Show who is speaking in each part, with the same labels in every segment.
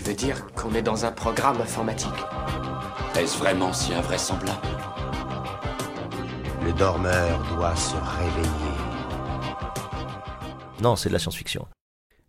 Speaker 1: Tu veux dire qu'on est dans un programme informatique
Speaker 2: Est-ce vraiment si invraisemblable
Speaker 3: Le dormeur doit se réveiller.
Speaker 4: Non, c'est de la science-fiction.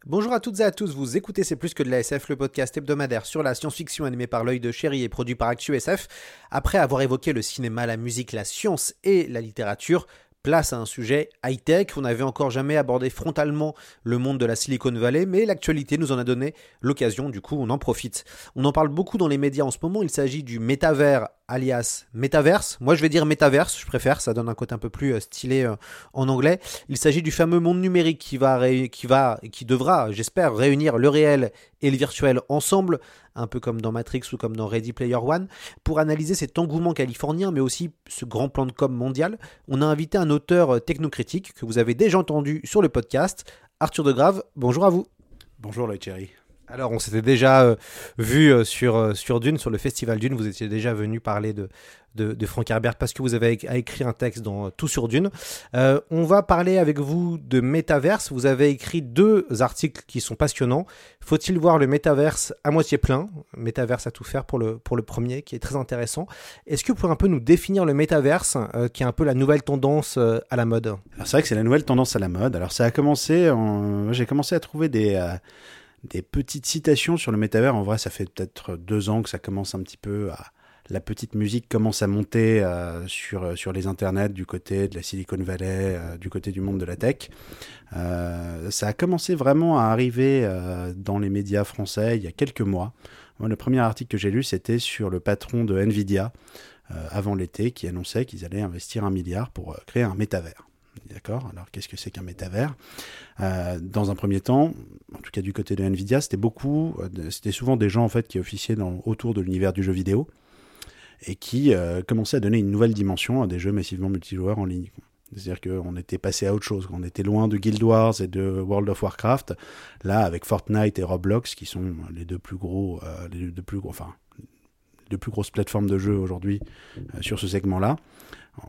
Speaker 5: Bonjour à toutes et à tous, vous écoutez C'est plus que de la SF, le podcast hebdomadaire sur la science-fiction animé par l'œil de chéri et produit par ActuSF. Après avoir évoqué le cinéma, la musique, la science et la littérature, place à un sujet high-tech. On n'avait encore jamais abordé frontalement le monde de la Silicon Valley, mais l'actualité nous en a donné l'occasion, du coup on en profite. On en parle beaucoup dans les médias en ce moment, il s'agit du métavers alias Metaverse. Moi, je vais dire Metaverse, je préfère, ça donne un côté un peu plus euh, stylé euh, en anglais. Il s'agit du fameux monde numérique qui va, qui va, qui devra, j'espère, réunir le réel et le virtuel ensemble, un peu comme dans Matrix ou comme dans Ready Player One, pour analyser cet engouement californien, mais aussi ce grand plan de com mondial. On a invité un auteur euh, technocritique que vous avez déjà entendu sur le podcast, Arthur de Grave. Bonjour à vous.
Speaker 6: Bonjour, Lloyd Cherry.
Speaker 5: Alors, on s'était déjà euh, vu euh, sur, euh, sur Dune, sur le festival Dune. Vous étiez déjà venu parler de, de, Herbert parce que vous avez écrit un texte dans Tout sur Dune. on va parler avec vous de métaverse. Vous avez écrit deux articles qui sont passionnants. Faut-il voir le métaverse à moitié plein? Métaverse à tout faire pour le, pour le premier, qui est très intéressant. Est-ce que vous pouvez un peu nous définir le métaverse, qui est un peu la nouvelle tendance à la mode?
Speaker 6: C'est vrai que c'est la nouvelle tendance à la mode. Alors, ça a commencé, en... j'ai commencé à trouver des des petites citations sur le métavers. En vrai, ça fait peut-être deux ans que ça commence un petit peu. La petite musique commence à monter euh, sur, sur les internets du côté de la Silicon Valley, euh, du côté du monde de la tech. Euh, ça a commencé vraiment à arriver dans les médias français il y a quelques mois. le premier article que j'ai lu, c'était sur le patron de Nvidia avant l'été qui annonçait qu'ils allaient investir un milliard pour créer un métavers. D'accord Alors, qu'est-ce que c'est qu'un métavers? Euh, Dans un premier temps, en tout cas du côté de Nvidia, c'était beaucoup, euh, c'était souvent des gens en fait qui officiaient autour de l'univers du jeu vidéo et qui euh, commençaient à donner une nouvelle dimension à des jeux massivement multijoueurs en ligne. C'est-à-dire qu'on était passé à autre chose. On était loin de Guild Wars et de World of Warcraft. Là, avec Fortnite et Roblox, qui sont les deux plus gros, les deux plus gros, enfin, les deux plus grosses plateformes de jeux aujourd'hui sur ce segment-là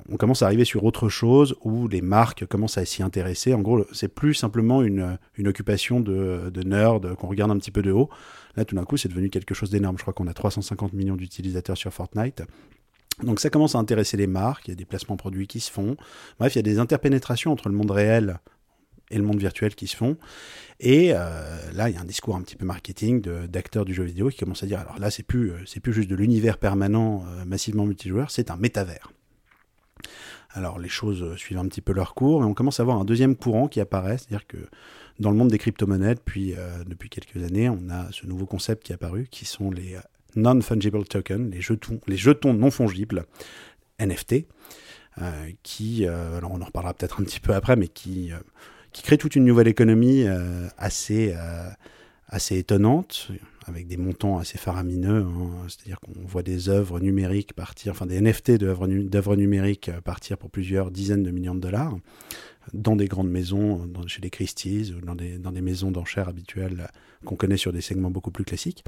Speaker 6: on commence à arriver sur autre chose où les marques commencent à s'y intéresser. En gros, c'est plus simplement une, occupation de, de nerd qu'on regarde un petit peu de haut. Là, tout d'un coup, c'est devenu quelque chose d'énorme. Je crois qu'on a 350 millions d'utilisateurs sur Fortnite. Donc ça commence à intéresser les marques, il y a des placements produits qui se font. Bref, il y a des interpénétrations entre le monde réel et le monde virtuel qui se font. Et euh, là, il y a un discours un petit peu marketing d'acteurs du jeu vidéo qui commence à dire alors là, c'est plus, c'est plus juste de l'univers permanent euh, massivement multijoueur, c'est un métavers. Alors les choses suivent un petit peu leur cours, et on commence à avoir un deuxième courant qui apparaît, c'est-à-dire que dans le monde des crypto-monnaies, depuis, euh, depuis quelques années, on a ce nouveau concept qui est apparu, qui sont les euh, non-fungible tokens, les jetons, les jetons non fongibles, NFT, euh, qui, alors on en reparlera peut-être un petit peu après, mais qui, qui crée toute une nouvelle économie assez, assez étonnante avec des montants assez faramineux. Hein. C'est-à-dire qu'on voit des œuvres numériques partir, enfin des NFT d'œuvres numériques partir pour plusieurs dizaines de millions de dollars dans des grandes maisons, chez les Christie's ou dans des, maisons d'enchères habituelles qu'on connaît sur des segments beaucoup plus classiques.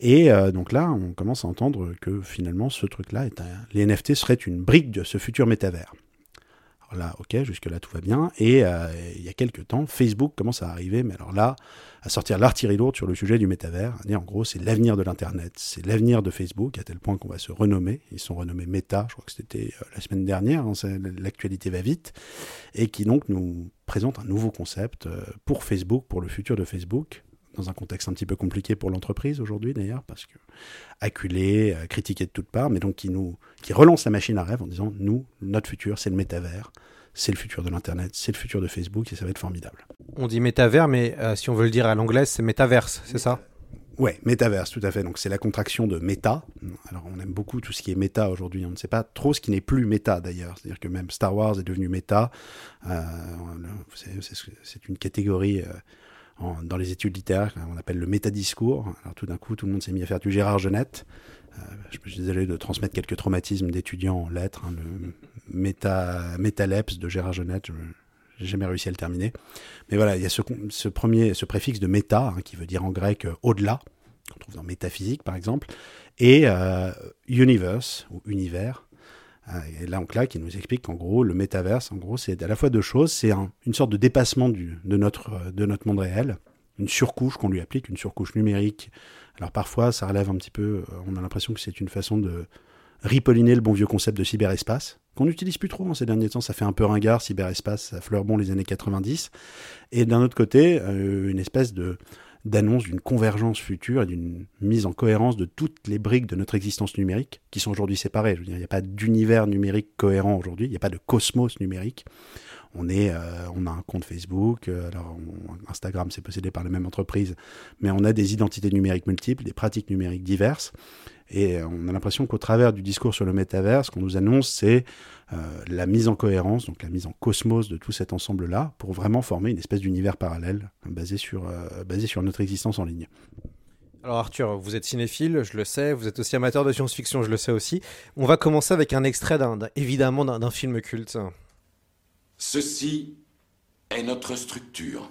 Speaker 6: Et euh, donc là, on commence à entendre que finalement, ce truc-là, les NFT seraient une brique de ce futur métavers. Là, ok, jusque-là, tout va bien. Et euh, il y a quelques temps, Facebook commence à arriver, mais alors là, à sortir l'artillerie lourde sur le sujet du métavers. En gros, c'est l'avenir de l'Internet, c'est l'avenir de Facebook, à tel point qu'on va se renommer. Ils sont renommés Meta, je crois que c'était euh, la semaine dernière, hein, l'actualité va vite, et qui donc nous présente un nouveau concept euh, pour Facebook, pour le futur de Facebook, dans un contexte un petit peu compliqué pour l'entreprise aujourd'hui d'ailleurs, parce que acculé, euh, critiqué de toutes parts, mais donc qui nous qui relance la machine à rêve en disant nous, notre futur, c'est le métavers c'est le futur de l'Internet, c'est le futur de Facebook et ça va être formidable.
Speaker 5: On dit métavers, mais euh, si on veut le dire à l'anglaise, c'est métaverse, c'est ça?
Speaker 6: Ouais, métaverse, tout à fait. Donc c'est la contraction de méta. Alors on aime beaucoup tout ce qui est méta aujourd'hui. On ne sait pas trop ce qui n'est plus méta d'ailleurs. C'est-à-dire que même Star Wars est devenu méta. Euh, c'est une catégorie. Euh, dans les études littéraires, on appelle le métadiscours. Alors tout d'un coup, tout le monde s'est mis à faire du Gérard Genette. Euh, je suis désolé de transmettre quelques traumatismes d'étudiants en lettres. hein, le méta, métaleps de Gérard Genette, je j'ai jamais réussi à le terminer. Mais voilà, il y a ce premier, ce préfixe de méta, hein, qui veut dire en grec euh, au-delà, qu'on trouve dans métaphysique par exemple, et euh, universe, ou univers. Euh, Et là, on claque, il nous explique qu'en gros, le métaverse, en gros, c'est à la fois deux choses. C'est un- une sorte de dépassement du, de, notre, euh, de notre monde réel, une surcouche qu'on lui applique, une surcouche numérique. Alors parfois, ça relève un petit peu, euh, on a l'impression que c'est une façon de ripolliner le bon vieux concept de cyberespace, qu'on n'utilise plus trop en ces derniers temps. Ça fait un peu ringard, cyberespace, ça fleure bon les années 90. Et d'un autre côté, euh, une espèce de d'annonce d'une convergence future et d'une mise en cohérence de toutes les briques de notre existence numérique qui sont aujourd'hui séparées. Je veux dire, il n'y a pas d'univers numérique cohérent aujourd'hui, il n'y a pas de cosmos numérique. On, est, euh, on a un compte Facebook, euh, Instagram c'est possédé par la même entreprise, mais on a des identités numériques multiples, des pratiques numériques diverses. Et on a l'impression qu'au travers du discours sur le métavers, ce qu'on nous annonce, c'est euh, la mise en cohérence, donc la mise en cosmos de tout cet ensemble-là, pour vraiment former une espèce d'univers parallèle basé sur, euh, basé sur notre existence en ligne.
Speaker 5: Alors Arthur, vous êtes cinéphile, je le sais, vous êtes aussi amateur de science-fiction, je le sais aussi. On va commencer avec un extrait d'un, d'un- évidemment d'un, d'un film culte.
Speaker 2: Ceci est notre structure.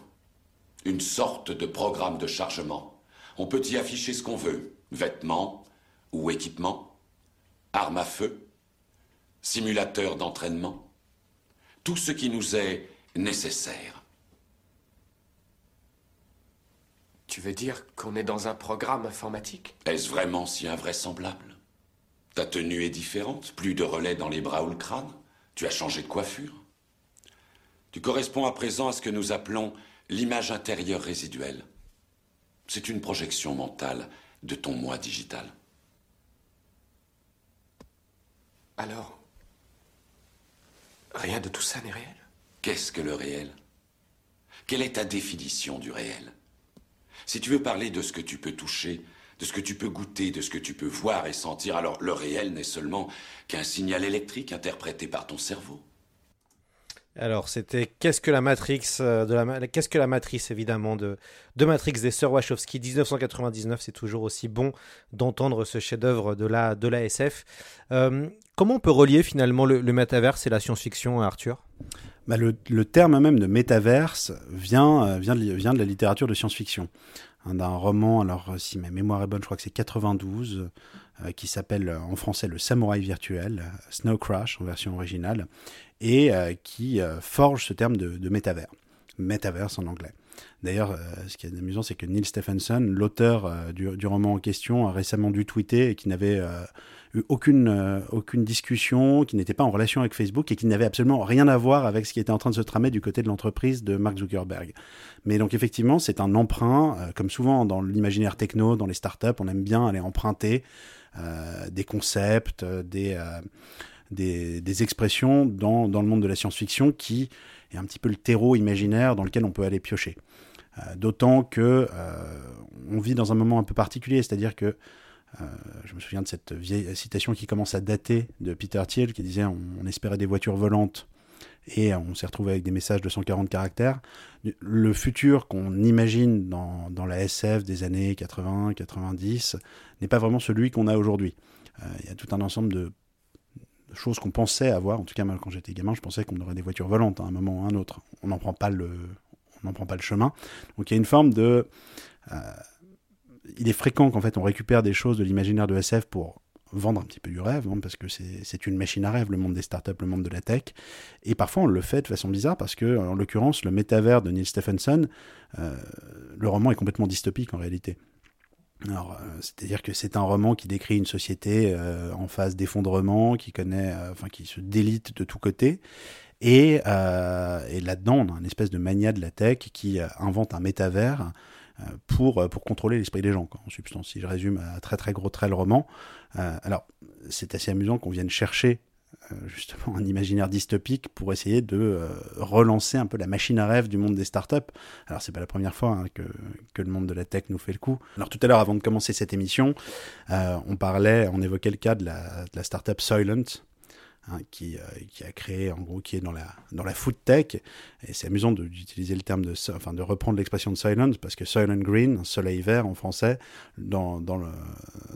Speaker 2: Une sorte de programme de chargement. On peut y afficher ce qu'on veut. Vêtements ou équipements, armes à feu, simulateurs d'entraînement. Tout ce qui nous est nécessaire.
Speaker 1: Tu veux dire qu'on est dans un programme informatique?
Speaker 2: Est-ce vraiment si invraisemblable? Ta tenue est différente, plus de relais dans les bras ou le crâne. Tu as changé de coiffure. Tu corresponds à présent à ce que nous appelons l'image intérieure résiduelle. C'est une projection mentale de ton moi digital.
Speaker 1: Alors Rien de tout ça n'est réel?
Speaker 2: Qu'est-ce que le réel? Quelle est ta définition du réel? Si tu veux parler de ce que tu peux toucher, de ce que tu peux goûter, de ce que tu peux voir et sentir, alors le réel n'est seulement qu'un signal électrique interprété par ton cerveau.
Speaker 5: Alors c'était qu'est-ce que la Matrix euh, de la qu'est-ce que la matrice évidemment de de Matrix des sœurs Wachowski 1999 c'est toujours aussi bon d'entendre ce chef-d'œuvre de la de la SF. Euh, comment on peut relier finalement le, le métaverse et la science-fiction Arthur?
Speaker 6: Bah, le, terme même de métaverse vient, euh, vient, de, la littérature de science-fiction. Hein, D'un roman, alors euh, si ma mémoire est bonne, je crois que c'est 92, euh, qui s'appelle en français Le Samouraï virtuel, Snow Crash en version originale, et qui forge ce terme de, de métavers. Metaverse en anglais. D'ailleurs, ce qui est amusant, c'est que Neil Stephenson, l'auteur du, roman en question, a récemment dû tweeter et qui n'avait eu aucune, euh, aucune discussion, qui n'était pas en relation avec Facebook et qui n'avait absolument rien à voir avec ce qui était en train de se tramer du côté de l'entreprise de Mark Zuckerberg. Mais donc effectivement, c'est un emprunt, euh, comme souvent dans l'imaginaire techno, dans les startups, on aime bien aller emprunter euh, des concepts, des, des, expressions dans, dans le monde de la science-fiction qui est un petit peu le terreau imaginaire dans lequel on peut aller piocher. D'autant que on vit dans un moment un peu particulier, c'est-à-dire que euh, je me souviens de cette vieille citation qui commence à dater de Peter Thiel qui disait on, espérait des voitures volantes et on s'est retrouvé avec des messages de 140 caractères. Le futur qu'on imagine dans, la SF des années 80, 90 n'est pas vraiment celui qu'on a aujourd'hui. Euh, Il y a tout un ensemble de choses qu'on pensait avoir. En tout cas, quand j'étais gamin, je pensais qu'on aurait des voitures volantes à un moment ou à un autre. On n'en prend pas le, prend pas le chemin. Donc il y a une forme de euh, il est fréquent qu'en fait on récupère des choses de l'imaginaire de SF pour vendre un petit peu du rêve, hein, parce que c'est une machine à rêve, le monde des startups, le monde de la tech. Et parfois on le fait de façon bizarre, parce que en l'occurrence, le métavers de Neil Stephenson, euh, le roman est complètement dystopique en réalité. Alors, euh, c'est-à-dire que c'est un roman qui décrit une société euh, en phase d'effondrement, qui connaît, enfin, qui se délite de tous côtés. Et, et là-dedans, on a une espèce de mania de la tech qui invente un métavers pour, pour contrôler l'esprit des gens, en substance. Si je résume à très très gros traits le roman. Euh, alors, c'est assez amusant qu'on vienne chercher euh, justement un imaginaire dystopique pour essayer de euh, relancer un peu la machine à rêve du monde des startups. Alors, c'est pas la première fois hein, que, que le monde de la tech nous fait le coup. Alors, tout à l'heure, avant de commencer cette émission, euh, on parlait, on évoquait le cas de la, de la startup Soylent. Hein, qui, euh, qui a créé, en gros, qui est dans la, dans la food tech. Et c'est amusant d'utiliser le terme de, enfin, de reprendre l'expression de Silent, parce que Silent Green, soleil vert en français, dans, dans, le,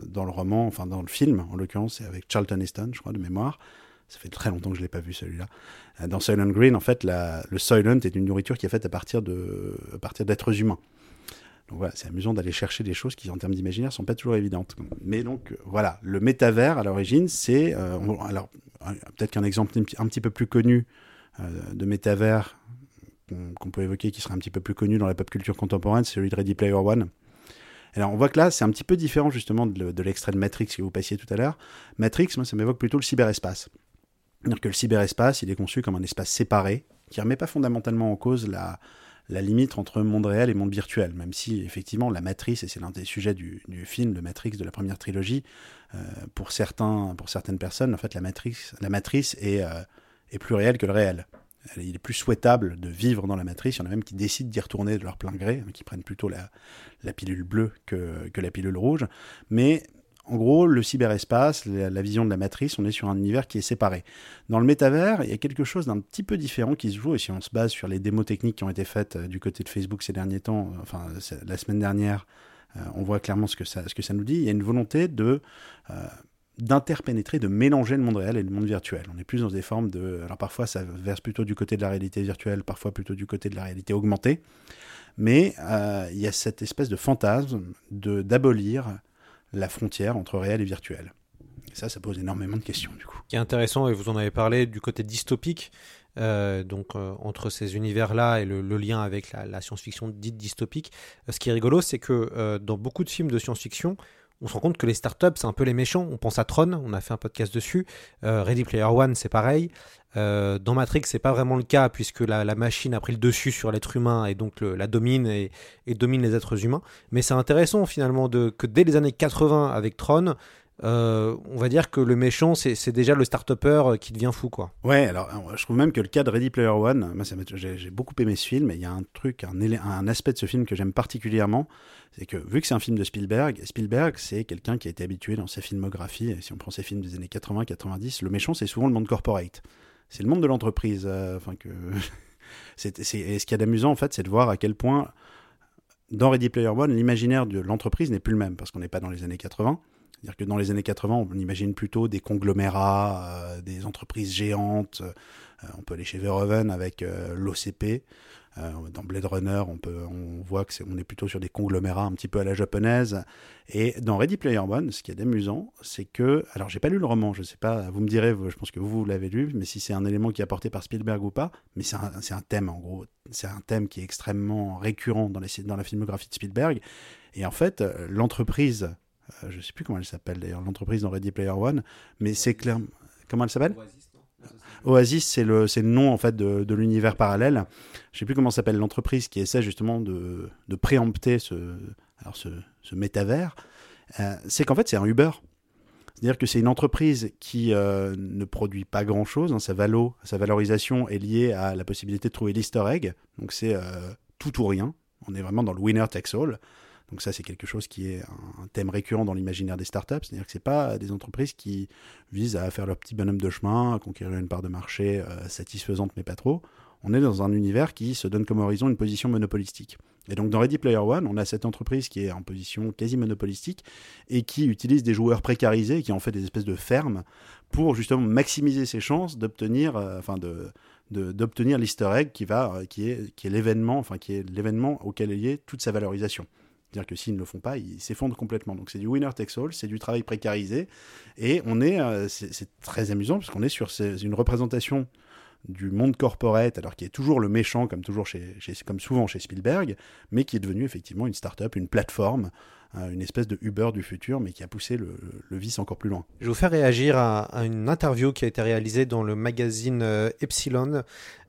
Speaker 6: dans le roman, enfin dans le film, en l'occurrence, c'est avec Charlton Heston, je crois, de mémoire. Ça fait très longtemps que je ne l'ai pas vu celui-là. Euh, Dans Silent Green, en fait, le Soylent est une nourriture qui est faite à partir d'êtres humains. Donc voilà, c'est amusant d'aller chercher des choses qui, en termes d'imaginaire, sont pas toujours évidentes. Mais donc euh, voilà, le métavers à l'origine, c'est euh, alors un- peut-être qu'un exemple un petit- peu plus connu euh, de métavers qu'on peut évoquer, qui serait un petit peu plus connu dans la pop culture contemporaine, c'est celui de Ready Player One. Alors on voit que là, c'est un petit peu différent justement de l'extrait de Matrix que vous passiez tout à l'heure. Matrix, moi, ça m'évoque plutôt le cyberespace. C'est-à-dire que le cyberespace, il est conçu comme un espace séparé, qui ne remet pas fondamentalement en cause la, la limite entre monde réel et monde virtuel, même si effectivement la matrice, et c'est l'un des sujets du, du film de Matrix de la première trilogie, euh, pour, certains, pour certaines personnes, en fait, la matrice, la matrice est, euh, est plus réelle que le réel. Il est plus souhaitable de vivre dans la matrice. Il y en a même qui décident d'y retourner de leur plein gré, hein, qui prennent plutôt la, la pilule bleue que, que la pilule rouge. Mais en gros, le cyberespace, la, vision de la matrice, on est sur un univers qui est séparé. Dans le métavers, il y a quelque chose d'un petit peu différent qui se joue, et si on se base sur les démos techniques qui ont été faites euh, du côté de Facebook ces derniers temps, euh, enfin la semaine dernière, euh, on voit clairement ce que, ça, ce que ça nous dit. Il y a une volonté de d'interpénétrer, de mélanger le monde réel et le monde virtuel. On est plus dans des formes de... Alors parfois ça verse plutôt du côté de la réalité virtuelle, parfois plutôt du côté de la réalité augmentée, mais il y a cette espèce de fantasme de d'abolir la frontière entre réel et virtuel. Et ça, ça pose énormément de questions du coup.
Speaker 5: qui est intéressant, et vous en avez parlé, du côté dystopique, euh, donc euh, entre ces univers-là et le, lien avec la, science-fiction dite dystopique. Euh, ce qui est rigolo, c'est que dans beaucoup de films de science-fiction, on se rend compte que les startups, c'est un peu les méchants. On pense à Tron, on a fait un podcast dessus. Euh, Ready Player One, c'est pareil. Euh, dans Matrix, c'est pas vraiment le cas puisque la, machine a pris le dessus sur l'être humain et donc la domine et, domine les êtres humains. Mais c'est intéressant finalement que dès les années 80 avec Tron, euh, on va dire que le méchant, c'est déjà le start-upper qui devient fou, quoi.
Speaker 6: Ouais, alors euh, je trouve même que le cas de Ready Player One, j'ai beaucoup aimé ce film, et il y a un truc, un, aspect de ce film que j'aime particulièrement, c'est que vu que c'est un film de Spielberg, Spielberg c'est quelqu'un qui a été habitué dans sa filmographie, et si on prend ses films des années 80-90, le méchant c'est souvent le monde corporate. C'est le monde de l'entreprise. euh, Enfin que c'est, et ce qui est d'amusant en fait, c'est de voir à quel point dans Ready Player One, l'imaginaire de l'entreprise n'est plus le même parce qu'on n'est pas dans les années 80. C'est-à-dire que dans les années 80, on imagine plutôt des conglomérats, euh, des entreprises géantes. Euh, on peut aller chez Verhoeven avec euh, l'OCP. Dans Blade Runner, on, peut, on voit que c'est, on est plutôt sur des conglomérats un petit peu à la japonaise. Et dans Ready Player One, ce qui est amusant, c'est que, alors j'ai pas lu le roman, je sais pas, vous me direz, je pense que vous, vous l'avez lu, mais si c'est un élément qui est apporté par Spielberg ou pas, mais c'est un, un thème en gros, c'est un thème qui est extrêmement récurrent dans, les, dans la filmographie de Spielberg. Et en fait, l'entreprise, euh, je sais plus comment elle s'appelle d'ailleurs, l'entreprise dans Ready Player One, mais c'est clair. Comment elle s'appelle? Oasis, c'est le, c'est le nom en fait de, de l'univers parallèle. Je sais plus comment s'appelle l'entreprise qui essaie justement de, de préempter ce, alors ce, ce métavers. Euh, c'est qu'en fait c'est un Uber. C'est-à-dire que c'est une entreprise qui euh, ne produit pas grand-chose. hein. sa, valo, sa valorisation est liée à la possibilité de trouver l'easter egg. Donc c'est euh, tout ou rien. On est vraiment dans le winner takes all. Donc ça, c'est quelque chose qui est un, thème récurrent dans l'imaginaire des startups. C'est-à-dire que c'est pas des entreprises qui visent à faire leur petit bonhomme de chemin, à conquérir une part de marché euh, satisfaisante, mais pas trop. On est dans un univers qui se donne comme horizon une position monopolistique. Et donc dans Ready Player One, on a cette entreprise qui est en position quasi monopolistique et qui utilise des joueurs précarisés, qui en fait des espèces de fermes pour justement maximiser ses chances d'obtenir, euh, enfin de de- d'obtenir l'Easter egg qui va, euh, qui est, qui est l'événement, enfin qui est l'événement auquel est liée toute sa valorisation. C'est-à-dire que s'ils ne le font pas, ils s'effondrent complètement. Donc c'est du winner takes all, c'est du travail précarisé, et on est, euh, c'est très amusant parce qu'on est sur une représentation du monde corporate, alors qui est toujours le méchant, comme toujours chez, comme souvent chez Spielberg, mais qui est devenu effectivement une start-up, une plateforme, euh, une espèce de Uber du futur, mais qui a poussé le, vice encore plus loin.
Speaker 5: Je vais vous faire réagir à, une interview qui a été réalisée dans le magazine euh, Epsilon,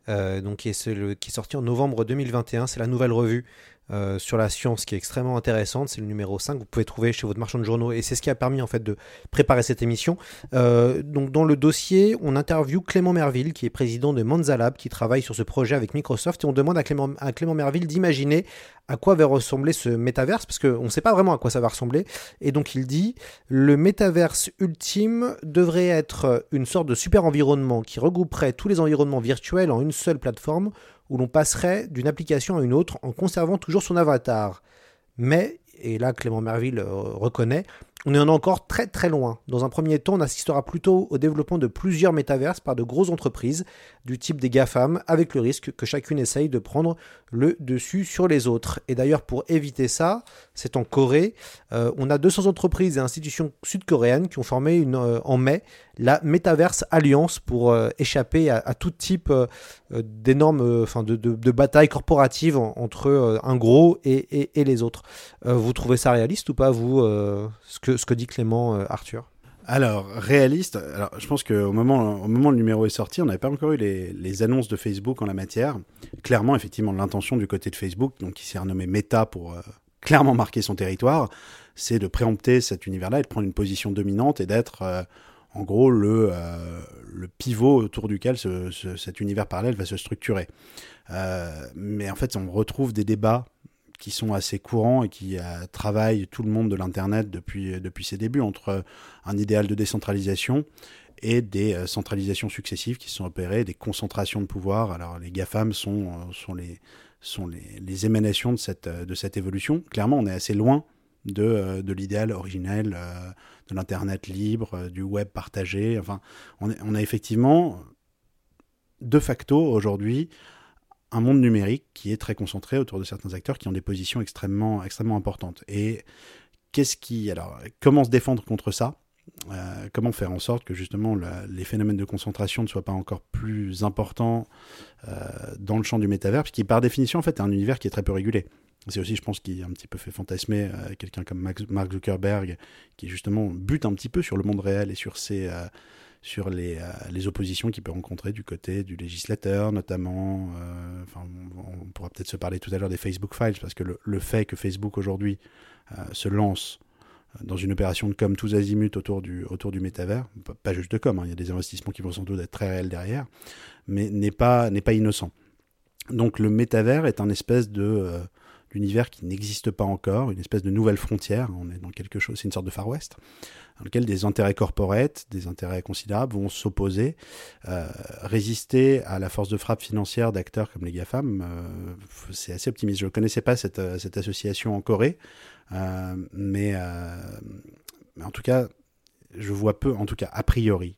Speaker 5: donc qui est, qui est sorti en novembre 2021. C'est la nouvelle revue euh, sur la science qui est extrêmement intéressante. C'est le numéro 5. Vous pouvez trouver chez votre marchand de journaux et c'est ce qui a permis en fait de préparer cette émission. Euh, donc dans le dossier, on interviewe Clément Merville qui est président de Manzalab qui travaille sur ce projet avec Microsoft et on demande à Clément, à Clément Merville d'imaginer à quoi va ressembler ce métaverse parce qu'on ne sait pas vraiment à quoi ça va ressembler. Et donc il dit le métaverse ultime devrait être une sorte de super environnement qui regrouperait tous les environnements virtuels en une seule plateforme où l'on passerait d'une application à une autre en conservant toujours son avatar. Mais, et là Clément Merville euh, reconnaît, on est en encore très très loin. Dans un premier temps, on assistera plutôt au développement de plusieurs métaverses par de grosses entreprises du type des GAFAM, avec le risque que chacune essaye de prendre le dessus sur les autres. Et d'ailleurs, pour éviter ça, c'est en Corée, euh, on a 200 entreprises et institutions sud-coréennes qui ont formé euh, en mai la Metaverse Alliance pour euh, échapper à, tout type d'énormes, enfin de, batailles corporatives entre un gros et, les autres. vous trouvez ça réaliste ou pas, vous, ce que dit Clément euh, Arthur
Speaker 6: alors, réaliste, alors, je pense qu'au moment, au moment où le numéro est sorti, on n'avait pas encore eu les, annonces de Facebook en la matière. Clairement, effectivement, l'intention du côté de Facebook, donc qui s'est renommé Meta pour euh, clairement marquer son territoire, c'est de préempter cet univers-là et de prendre une position dominante et d'être, euh, en gros, le, le pivot autour duquel cet univers parallèle va se structurer. mais en fait, on retrouve des débats qui sont assez courants et qui euh, travaillent tout le monde de l'Internet depuis, depuis ses débuts, entre un idéal de décentralisation et des euh, centralisations successives qui sont opérées, des concentrations de pouvoir. Alors les GAFAM sont, euh, sont, les, sont les, les émanations de cette, de cette évolution. Clairement, on est assez loin de, de l'idéal originel de l'Internet libre, du web partagé. Enfin, on, on a effectivement, de facto, aujourd'hui, un monde numérique qui est très concentré autour de certains acteurs qui ont des positions extrêmement, extrêmement importantes. Et qu'est-ce qui, alors, comment se défendre contre ça? Euh, Comment faire en sorte que justement les phénomènes de concentration ne soient pas encore plus importants euh, dans le champ du métavers, qui par définition en fait est un univers qui est très peu régulé. C'est aussi, je pense, qui a un petit peu fait fantasmer euh, quelqu'un comme Mark Zuckerberg, qui justement bute un petit peu sur le monde réel et sur ses, sur les, euh, les, oppositions qu'il peut rencontrer du côté du législateur, notamment. Euh, enfin, on, pourra peut-être se parler tout à l'heure des Facebook Files, parce que le, fait que Facebook aujourd'hui euh, se lance dans une opération de com tous azimuts autour du, autour du métavers, pas juste de com, hein, il y a des investissements qui vont sans doute être très réels derrière, mais n'est pas, n'est pas innocent. Donc le métavers est un espèce de l'univers qui n'existe pas encore, une espèce de nouvelle frontière. On est dans quelque chose, c'est une sorte de Far West, dans lequel des intérêts corporate, des intérêts considérables vont s'opposer, euh, résister à la force de frappe financière d'acteurs comme les GAFAM. Euh, c'est assez optimiste. Je ne connaissais pas cette, euh, cette, association en Corée, mais, en tout cas, je vois peu, en tout cas a priori,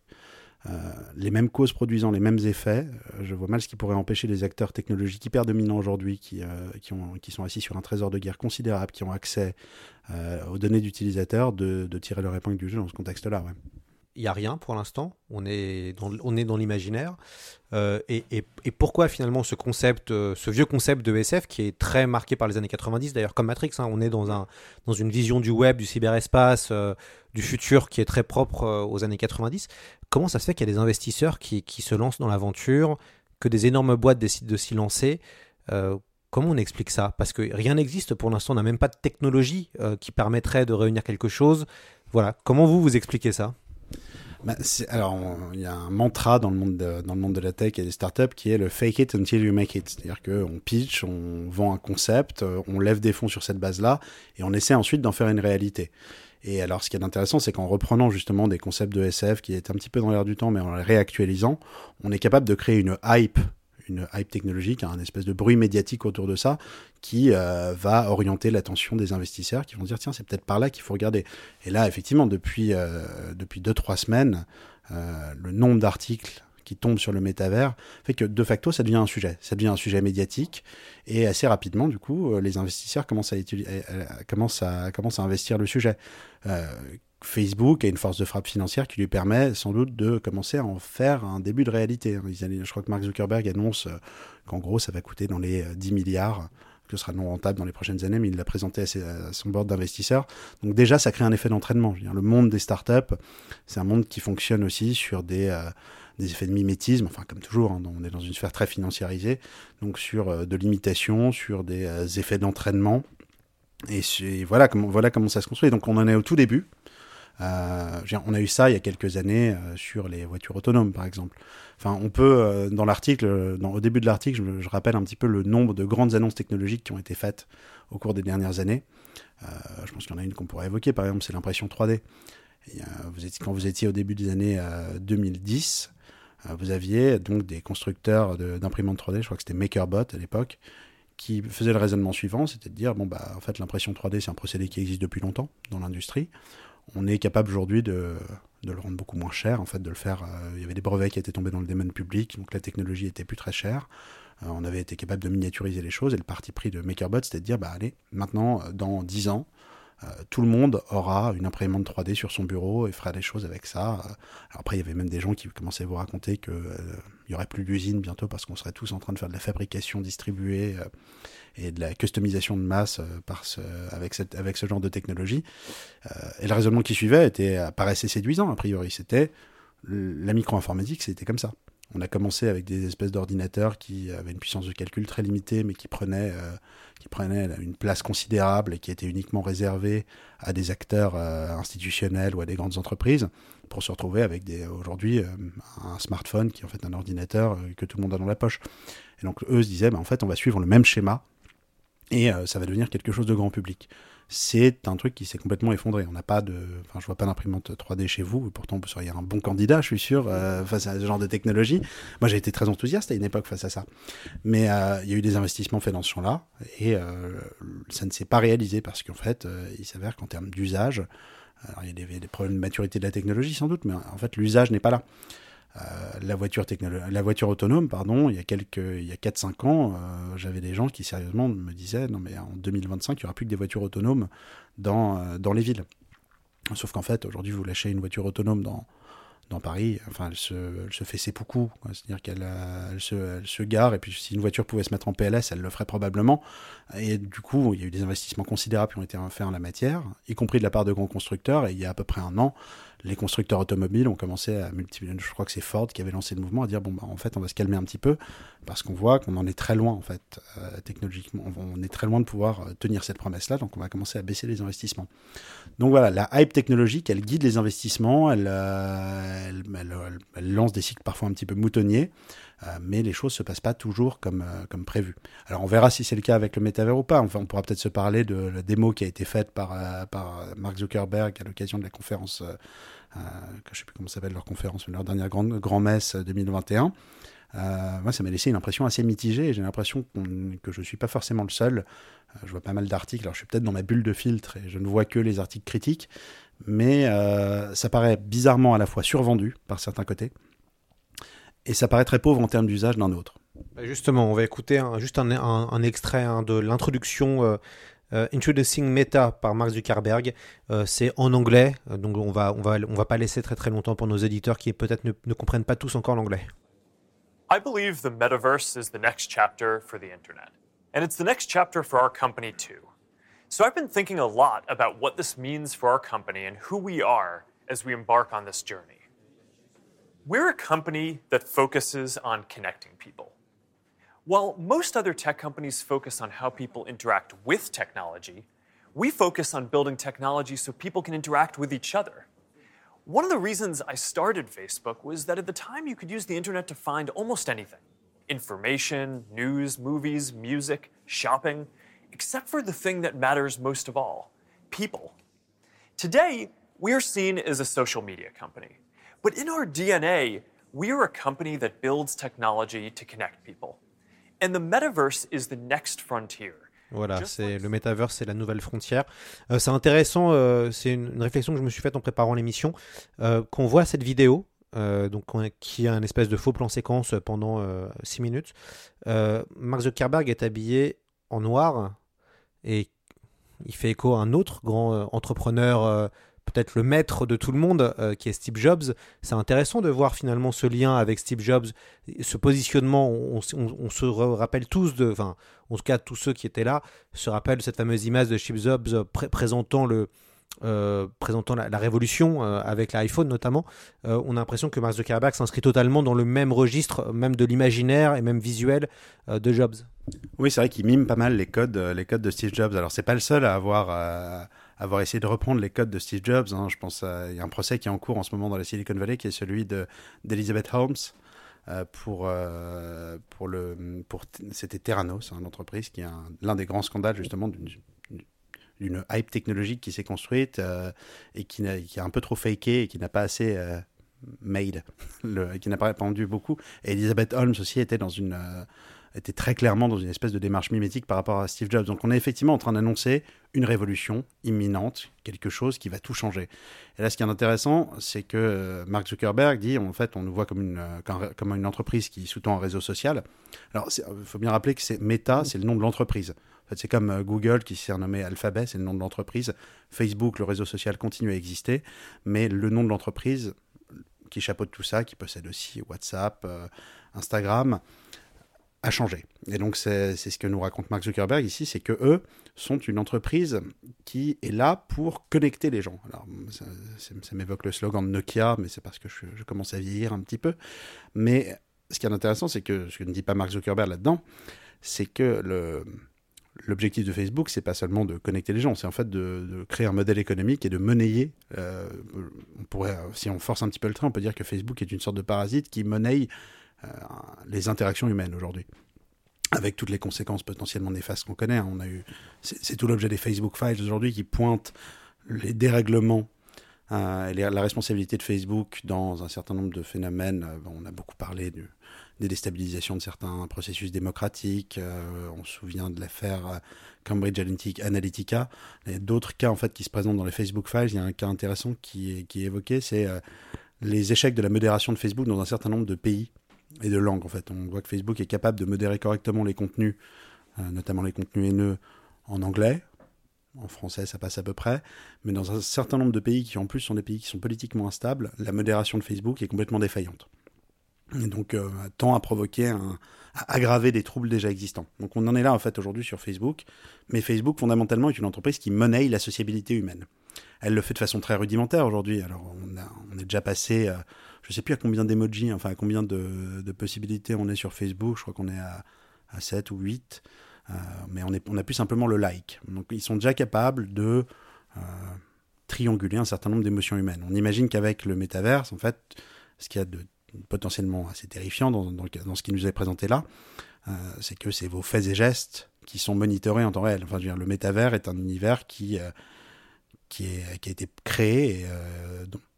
Speaker 6: les mêmes causes produisant les mêmes effets, euh, je vois mal ce qui pourrait empêcher les acteurs technologiques hyper dominants aujourd'hui qui, euh, qui, sont assis sur un trésor de guerre considérable, qui ont accès aux données d'utilisateurs, de, tirer leur épingle du jeu dans ce contexte-là.
Speaker 5: Il n'y a rien pour l'instant. On est dans, l'imaginaire. Euh, et, pourquoi finalement ce concept, euh, ce vieux concept de SF qui est très marqué par les années 90, d'ailleurs comme Matrix, hein, on est dans, un, dans une vision du web, du cyberespace, euh, du futur qui est très propre aux années 90. Comment ça se fait qu'il y a des investisseurs qui, se lancent dans l'aventure, que des énormes boîtes décident de s'y lancer Comment on explique ça? Parce que rien n'existe pour l'instant, on n'a même pas de technologie qui permettrait de réunir quelque chose. Voilà, comment vous vous expliquez ça?
Speaker 6: Bah, alors, il y a un mantra dans le, monde de, dans le monde de la tech et des startups qui est le fake it until you make it. C'est-à-dire qu'on pitch, on vend un concept, euh, on lève des fonds sur cette base-là et on essaie ensuite d'en faire une réalité. Et alors, ce qui est intéressant, c'est qu'en reprenant justement des concepts de SF qui étaient un petit peu dans l'air du temps, mais en les réactualisant, on est capable de créer une hype une hype technologique, un espèce de bruit médiatique autour de ça qui euh, va orienter l'attention des investisseurs qui vont dire tiens c'est peut-être par là qu'il faut regarder. Et là effectivement depuis euh, depuis deux trois semaines euh, le nombre d'articles qui tombent sur le métavers fait que de facto ça devient un sujet, ça devient un sujet médiatique et assez rapidement du coup les investisseurs commencent à, commencent à, commencent à investir le sujet. Facebook a une force de frappe financière qui lui permet sans doute de commencer à en faire un début de réalité. Je crois que Mark Zuckerberg annonce euh, qu'en gros ça va coûter dans les 10 euh, milliards que ce sera non rentable dans les prochaines années, mais il l'a présenté à, son board d'investisseurs. Donc déjà, ça crée un effet d'entraînement. Le monde des startups, c'est un monde qui fonctionne aussi sur des, euh, des effets de mimétisme, enfin comme toujours, hein, on est dans une sphère très financiarisée, donc sur euh, de l'imitation, sur des euh, effets d'entraînement. Et voilà comment, voilà comment ça se construit. Donc on en est au tout début. Euh, on a eu ça il y a quelques années sur les voitures autonomes, par exemple. Enfin, on peut, dans l'article, au début de l'article, je, rappelle un petit peu le nombre de grandes annonces technologiques qui ont été faites au cours des dernières années. Je pense qu'il y en a une qu'on pourrait évoquer, par exemple, c'est l'impression 3D. Et, euh, vous étiez, quand vous étiez au début des années euh, 2010, euh, vous aviez donc des constructeurs d'imprimantes 3D, je crois que c'était MakerBot à l'époque, qui faisaient le raisonnement suivant, c'était de dire, bon, bah, en fait, l'impression 3D, c'est un procédé qui existe depuis longtemps dans l'industrie. On est capable aujourd'hui de, de le rendre beaucoup moins cher, en fait, de le faire. euh, il y avait des brevets qui étaient tombés dans le domaine public, donc la technologie était plus très chère. Euh, on avait été capable de miniaturiser les choses, et le parti pris de MakerBot, c'était de dire, bah, allez, maintenant, euh, dans 10 ans, euh, tout le monde aura une imprimante 3D sur son bureau et fera des choses avec ça. Euh, après, il y avait même des gens qui commençaient à vous raconter qu'il n'y aurait plus d'usine bientôt parce qu'on serait tous en train de faire de la fabrication distribuée euh, et de la customisation de masse euh, avec, ce genre de technologie. Euh, et le raisonnement qui suivait était, paraissait séduisant, a priori. C'était la micro-informatique, c'était comme ça. On a commencé avec des espèces d'ordinateurs qui avaient une puissance de calcul très limitée, mais qui prenaient, euh, une place considérable et qui étaient uniquement réservés à des acteurs euh, institutionnels ou à des grandes entreprises, pour se retrouver avec aujourd'hui euh, un smartphone qui est en fait un ordinateur que tout le monde a dans la poche. Et donc eux se disaient, bah, en fait, on va suivre le même schéma et ça va devenir quelque chose de grand public. C'est un truc qui s'est complètement effondré. On n'a pas de, enfin, je vois pas d'imprimante 3D chez vous. Pourtant, vous seriez un bon candidat, je suis sûr, euh, face à ce genre de technologie. Moi, j'ai été très enthousiaste à une époque face à ça. Mais euh, il y a eu des investissements faits dans ce champ-là et euh, ça ne s'est pas réalisé parce qu'en fait, il s'avère qu'en termes d'usage, alors il y a des problèmes de maturité de la technologie sans doute, mais en fait, l'usage n'est pas là. Euh, la, voiture la voiture autonome, pardon, il y a quelques, il y a 4-5 ans, euh, j'avais des gens qui sérieusement me disaient non mais en 2025 il n'y aura plus que des voitures autonomes dans, euh, dans les villes. Sauf qu'en fait aujourd'hui vous lâchez une voiture autonome dans, dans Paris, enfin elle se, fait beaucoup, c'est-à-dire qu'elle elle se, elle se gare et puis si une voiture pouvait se mettre en PLS elle le ferait probablement. Et du coup il y a eu des investissements considérables qui ont été faits en la matière, y compris de la part de grands constructeurs et il y a à peu près un an les constructeurs automobiles ont commencé à multiplier. Je crois que c'est Ford qui avait lancé le mouvement à dire bon bah en fait on va se calmer un petit peu parce qu'on voit qu'on en est très loin en fait euh, technologiquement. On est très loin de pouvoir euh, tenir cette promesse là, donc on va commencer à baisser les investissements. Donc voilà, la hype technologique, elle guide les investissements, elle, euh, elle, lance des cycles parfois un petit peu moutonniers. Euh, mais les choses se passent pas toujours comme, euh, comme prévu. Alors on verra si c'est le cas avec le métavers ou pas. Enfin, on pourra peut-être se parler de la démo qui a été faite par, euh, par Mark Zuckerberg à l'occasion de la conférence, euh, je sais plus comment s'appelle leur conférence, leur dernière grande grand messe 2021. Euh, moi, ça m'a laissé une impression assez mitigée. J'ai l'impression que je ne suis pas forcément le seul. Je vois pas mal d'articles. Alors, je suis peut-être dans ma bulle de filtre et je ne vois que les articles critiques. Mais ça paraît bizarrement à la fois survendu par certains côtés et ça paraît très pauvre en termes d'usage d'un autre.
Speaker 5: Justement, on va écouter un, juste un, un, un extrait hein, de l'introduction euh, euh, Introducing Meta par Mark Zuckerberg. Euh, c'est en anglais, donc on va, on, va, on va pas laisser très très longtemps pour nos éditeurs qui peut-être ne, ne comprennent pas tous encore l'anglais.
Speaker 4: I believe the metaverse is the next chapter for the internet. And it's the next chapter for our company too. So I've been thinking a lot about what this means for our company and who we are as we embark on this journey. We're a company that focuses on connecting people. While most other tech companies focus on how people interact with technology, we focus on building technology so people can interact with each other. One of the reasons I started Facebook was that at the time you could use the internet to find almost anything information, news, movies, music, shopping, except for the thing that matters most of all people. Today, we're seen as a social media company. But in our DNA, we are a company that builds technology to connect people. And the metaverse is the next frontier.
Speaker 5: Voilà, c'est le metaverse, c'est la nouvelle frontière. Euh, c'est intéressant, euh, c'est une, une, réflexion que je me suis faite en préparant l'émission, euh, qu'on voit cette vidéo, donc on, qui a un espèce de faux plan séquence pendant 6 minutes. Mark Zuckerberg est habillé en noir et il fait écho à un autre grand entrepreneur peut-être le maître de tout le monde, euh, qui est Steve Jobs. C'est intéressant de voir finalement ce lien avec Steve Jobs, ce positionnement. On, se rappelle tous, de, enfin, en tout cas tous ceux qui étaient là, se rappellent cette fameuse image de Steve Jobs pré présentant le, euh, présentant la, révolution euh, avec l'iPhone notamment, euh, on a l'impression que Mark Zuckerberg s'inscrit totalement dans le même registre, même de l'imaginaire et même visuel euh, de Jobs.
Speaker 6: Oui, c'est vrai qu'il mime pas mal les codes, euh, les codes de Steve Jobs. Alors, c'est pas le seul à avoir, euh, avoir essayé de reprendre les codes de Steve Jobs. hein. Je pense qu'il y a un procès qui est en cours en ce moment dans la Silicon Valley, qui est celui de d'Elizabeth Holmes. euh, pour euh, pour le pour c'était Theranos, hein, l'entreprise qui est un- l'un des grands scandales justement d'une hype technologique qui s'est construite euh, et qui, a un peu trop faké et qui n'a pas assez made, qui n'a pas répandu beaucoup. Et Elizabeth Holmes aussi était dans une était très clairement dans une espèce de démarche mimétique par rapport à Steve Jobs. Donc on est effectivement en train d'annoncer une révolution imminente, quelque chose qui va tout changer. Et là, ce qui est intéressant, c'est que euh, Mark Zuckerberg dit, en fait, on nous voit comme une, euh, comme- une entreprise qui sous-tend un réseau social. Alors, il faut bien rappeler que c'est Meta, c'est le nom de l'entreprise. En fait, c'est comme euh, Google qui s'est renommé Alphabet, c'est le nom de l'entreprise. Facebook, le réseau social, continue à exister, mais le nom de l'entreprise qui chapeaute tout ça, qui possède aussi WhatsApp, euh, Instagram, a changé. Et donc, c'est ce que nous raconte Mark Zuckerberg ici, c'est que eux sont une entreprise qui est là pour connecter les gens. Alors, ça, m'évoque le slogan de Nokia, mais c'est parce que je, commence à vieillir un petit peu. Mais ce qui est intéressant, c'est que ce que ne dit pas Mark Zuckerberg là-dedans, c'est que le, l'objectif de Facebook, c'est pas seulement de connecter les gens, c'est en fait de, créer un modèle économique et de monnayer. euh, on pourrait, si on force un petit peu le train, on peut dire que Facebook est une sorte de parasite qui monnaie les interactions humaines aujourd'hui. Avec toutes les conséquences potentiellement néfastes qu'on connaît. hein. On a eu, c'est, tout l'objet des Facebook Files aujourd'hui qui pointent les dérèglements euh, la responsabilité de Facebook dans un certain nombre de phénomènes. Euh, on a beaucoup parlé des déstabilisations de certains processus démocratiques. Euh, on se souvient de l'affaire euh, Cambridge Analytica-. Il y a d'autres cas en fait qui se présentent dans les Facebook Files. Il y a un cas intéressant qui est, évoqué, c'est euh, les échecs de la modération de Facebook dans un certain nombre de pays et de langues. En fait, on voit que Facebook est capable de modérer correctement les contenus, euh, notamment les contenus haineux en anglais. En français, ça passe à peu près. Mais dans un certain nombre de pays qui, en plus, sont des pays qui sont politiquement instables, la modération de Facebook est complètement défaillante. Et donc, euh, tend à provoquer un, à aggraver des troubles déjà existants. Donc, on en est là, en fait, aujourd'hui sur Facebook. Mais Facebook, fondamentalement, est une entreprise qui monnaie la sociabilité humaine. Elle le fait de façon très rudimentaire aujourd'hui. Alors, on est déjà passé, euh, je sais plus à combien d'emojis, enfin, à combien de, possibilités on est sur Facebook. Je crois qu'on est à, à 7 ou 8. Euh, mais on, est, on a plus simplement le like. Donc, ils sont déjà capables de euh, trianguler un certain nombre d'émotions humaines. On imagine qu'avec le métaverse, en fait, ce qu'il y a de potentiellement assez terrifiant dans, ce qui nous est présenté là, euh, c'est que c'est vos faits et gestes qui sont monitorés en temps réel. Enfin, je veux dire, le métavers est un univers qui, a été créé et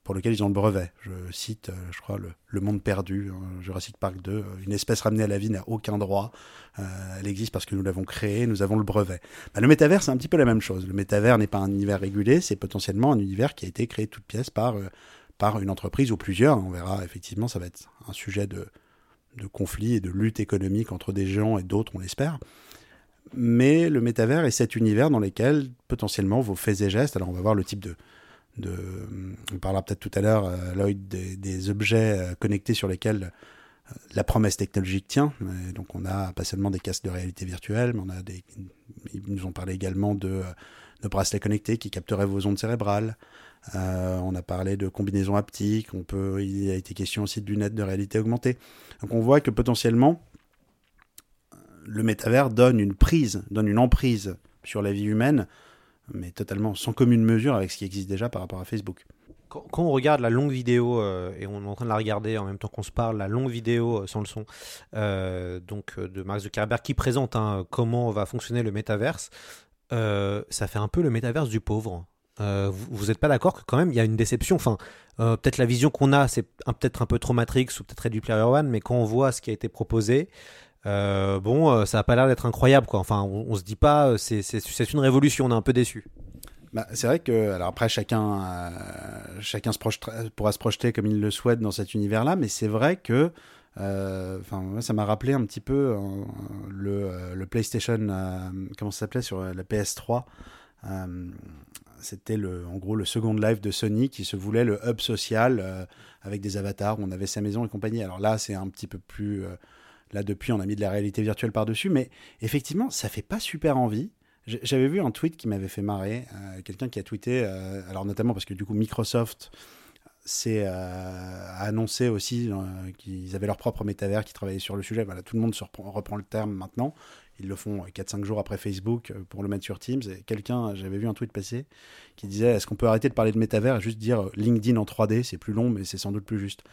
Speaker 6: pour lequel ils ont le brevet. Je cite, euh, je crois, le, Monde perdu, hein, Jurassic Park 2. euh, Une espèce ramenée à la vie n'a aucun droit. Euh, elle existe parce que nous l'avons créée, nous avons le brevet. Bah, le métavers, c'est un petit peu la même chose. Le métavers n'est pas un univers régulé, c'est potentiellement un univers qui a été créé toute pièce par, euh, par une entreprise ou plusieurs. On verra, effectivement, ça va être un sujet de, de conflit et de lutte économique entre des gens et d'autres, on l'espère. Mais le métavers est cet univers dans lequel potentiellement vos faits et gestes, alors on va voir le type de... on parlera peut-être tout à l'heure, euh, Lloyd, des, objets euh, connectés sur lesquels euh, la promesse technologique tient. Donc on a pas seulement des casques de réalité virtuelle, mais on a. Ils nous ont parlé également de, de bracelets connectés qui capteraient vos ondes cérébrales. On a parlé de combinaisons haptiques, il a été question aussi de lunettes de réalité augmentée. Donc on voit que potentiellement, le métavers donne une prise, donne une emprise sur la vie humaine, mais totalement sans commune mesure avec ce qui existe déjà par rapport à Facebook.
Speaker 5: Quand, on regarde la longue vidéo, euh, et on est en train de la regarder en même temps qu'on se parle, la longue vidéo euh, sans le son, euh, donc euh, de Mark Zuckerberg qui présente hein, comment va fonctionner le métaverse, ça fait un peu le métaverse du pauvre. Vous n'êtes pas d'accord que quand même il y a une déception? Enfin, peut-être la vision qu'on a, c'est peut-être un peu trop Matrix ou peut-être Ready Player One, mais quand on voit ce qui a été proposé, euh, bon, euh, ça a pas l'air d'être incroyable, quoi. Enfin, on, on se dit pas, euh, c'est une révolution, on est un peu déçu.
Speaker 6: Bah, c'est vrai que, alors après, chacun, chacun se pourra se projeter comme il le souhaite dans cet univers-là, mais c'est vrai que, ça m'a rappelé un petit peu le, PlayStation, comment ça s'appelait sur la PS3. euh, c'était en gros le second live de Sony qui se voulait le hub social avec des avatars où on avait sa maison et compagnie. Alors là, c'est un petit peu plus. Là, depuis, on a mis de la réalité virtuelle par-dessus, mais effectivement, ça fait pas super envie. J'avais vu un tweet qui m'avait fait marrer. euh, Quelqu'un qui a tweeté, euh, alors notamment parce que du coup Microsoft s'est euh, annoncé aussi qu'ils avaient leur propre métavers, qui travaillaient sur le sujet. Voilà, tout le monde reprend le terme maintenant. Ils le font 4-5 jours après Facebook euh, pour le mettre sur Teams. Et quelqu'un, j'avais vu un tweet passer qui disait est-ce qu'on peut arrêter de parler de métavers et juste dire euh, LinkedIn en 3D C'est plus long, mais c'est sans doute plus juste?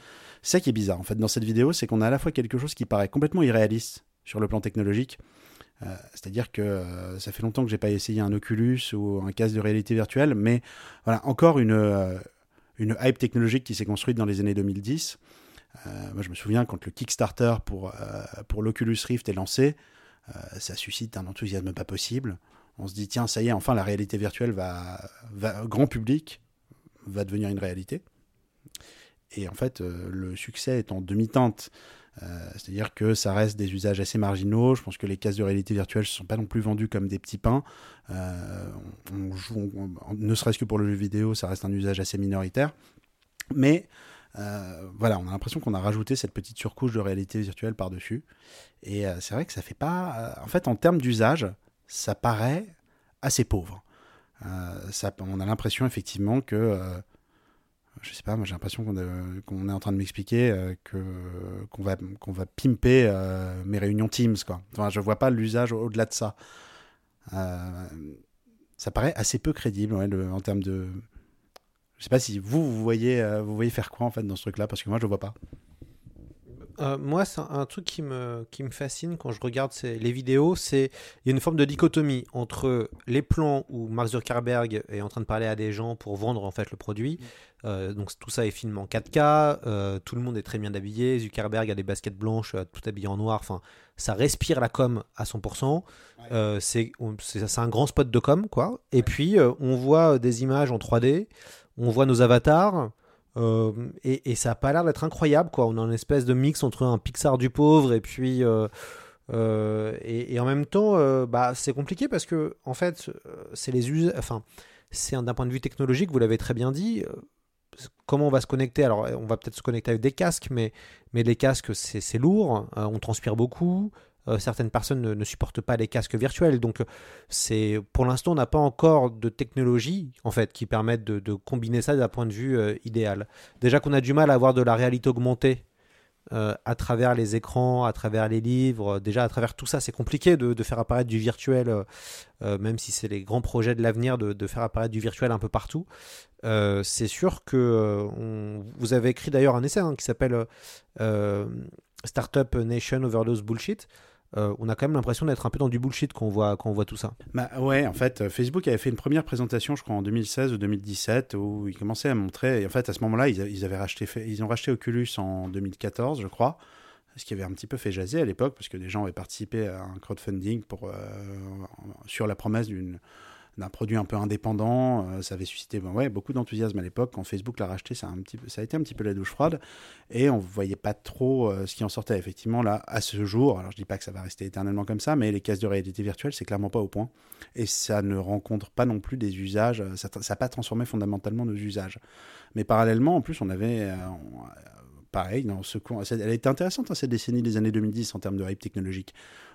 Speaker 6: C'est ça qui est bizarre en fait dans cette vidéo, c'est qu'on a à la fois quelque chose qui paraît complètement irréaliste sur le plan technologique. Euh, C'est-à-dire que euh, ça fait longtemps que j'ai pas essayé un Oculus ou un casque de réalité virtuelle, mais voilà, encore une, euh, une hype technologique qui s'est construite dans les années 2010. Euh, moi, je me souviens quand le Kickstarter pour, euh, pour l'Oculus Rift est lancé, euh, ça suscite un enthousiasme pas possible. On se dit, tiens, ça y est, enfin, la réalité virtuelle va, grand public, va devenir une réalité. Et en fait, euh, le succès est en demi-teinte. Euh, C'est-à-dire que ça reste des usages assez marginaux. Je pense que les casques de réalité virtuelle ne sont pas non plus vendus comme des petits pains. Euh, ne serait-ce que pour le jeu vidéo, ça reste un usage assez minoritaire. Mais euh, voilà, on a l'impression qu'on a rajouté cette petite surcouche de réalité virtuelle par-dessus. Et euh, c'est vrai que ça fait pas. euh, en fait, en termes d'usage, ça paraît assez pauvre. Ça, on a l'impression effectivement que. je sais pas, moi j'ai l'impression qu'on est, en train de m'expliquer que qu'on va qu'on va pimper mes réunions Teams quoi. Enfin, je vois pas l'usage au- au-delà de ça. Ça paraît assez peu crédible ouais, en termes de. Je sais pas si vous vous voyez euh, vous voyez faire quoi en fait dans ce truc-là parce que moi je vois pas.
Speaker 5: Euh, moi, c'est un, truc qui me, qui me fascine quand je regarde ces- les vidéos, c'est il y a une forme de dichotomie entre les plans où Mark Zuckerberg est en train de parler à des gens pour vendre en fait le produit. Euh, donc tout ça est filmé en 4K, euh, tout le monde est très bien habillé, Zuckerberg a des baskets blanches, tout habillé en noir. Enfin, ça respire la com à 100%. Euh, c'est un grand spot de com quoi. Et puis on voit des images en 3D, on voit nos avatars. Euh, et, ça a pas l'air d'être incroyable, quoi. On a une espèce de mix entre un Pixar du pauvre et puis. euh, euh, et, en même temps, bah, c'est compliqué parce que, en fait, c'est les us- Enfin, c'est un- d'un point de vue technologique, vous l'avez très bien dit. Comment on va se connecter? Alors, on va peut-être se connecter avec des casques, mais, mais les casques, c'est lourd, euh, on transpire beaucoup. Euh, certaines personnes ne, supportent pas les casques virtuels, donc euh, c'est pour l'instant on n'a pas encore de technologie en fait qui permettent de, combiner ça d'un point de vue euh, idéal. Déjà qu'on a du mal à avoir de la réalité augmentée à travers les écrans, à travers les livres, déjà à travers tout ça, c'est compliqué de, faire apparaître du virtuel, même si c'est les grands projets de l'avenir de, faire apparaître du virtuel un peu partout. C'est sûr que vous avez écrit d'ailleurs un essai hein, qui s'appelle Startup Nation Overdose Bullshit. Euh, on a quand même l'impression d'être un peu dans du bullshit quand on voit, quand on voit tout ça.
Speaker 6: Bah ouais, en fait, euh, Facebook avait fait une première présentation, je crois en 2016 ou 2017, où ils commençaient à montrer. Et en fait, à ce moment-là, ils, avaient racheté, ils ont racheté Oculus en 2014, je crois, ce qui avait un petit peu fait jaser à l'époque, parce que des gens avaient participé à un crowdfunding pour euh, sur la promesse d'une d'un produit un peu indépendant, euh, ça avait suscité ben beaucoup d'enthousiasme à l'époque. Quand Facebook l'a racheté, ça a, été un petit peu la douche froide et on voyait pas trop euh, ce qui en sortait. Effectivement, là, à ce jour, alors je dis pas que ça va rester éternellement comme ça, mais les cases de réalité virtuelle, c'est clairement pas au point et ça ne rencontre pas non plus des usages, euh, ça n'a pas transformé fondamentalement nos usages. Mais parallèlement, en plus, on avait, pareil, dans ce coin, elle était intéressante hein, cette décennie des années 2010 en termes de hype technologique.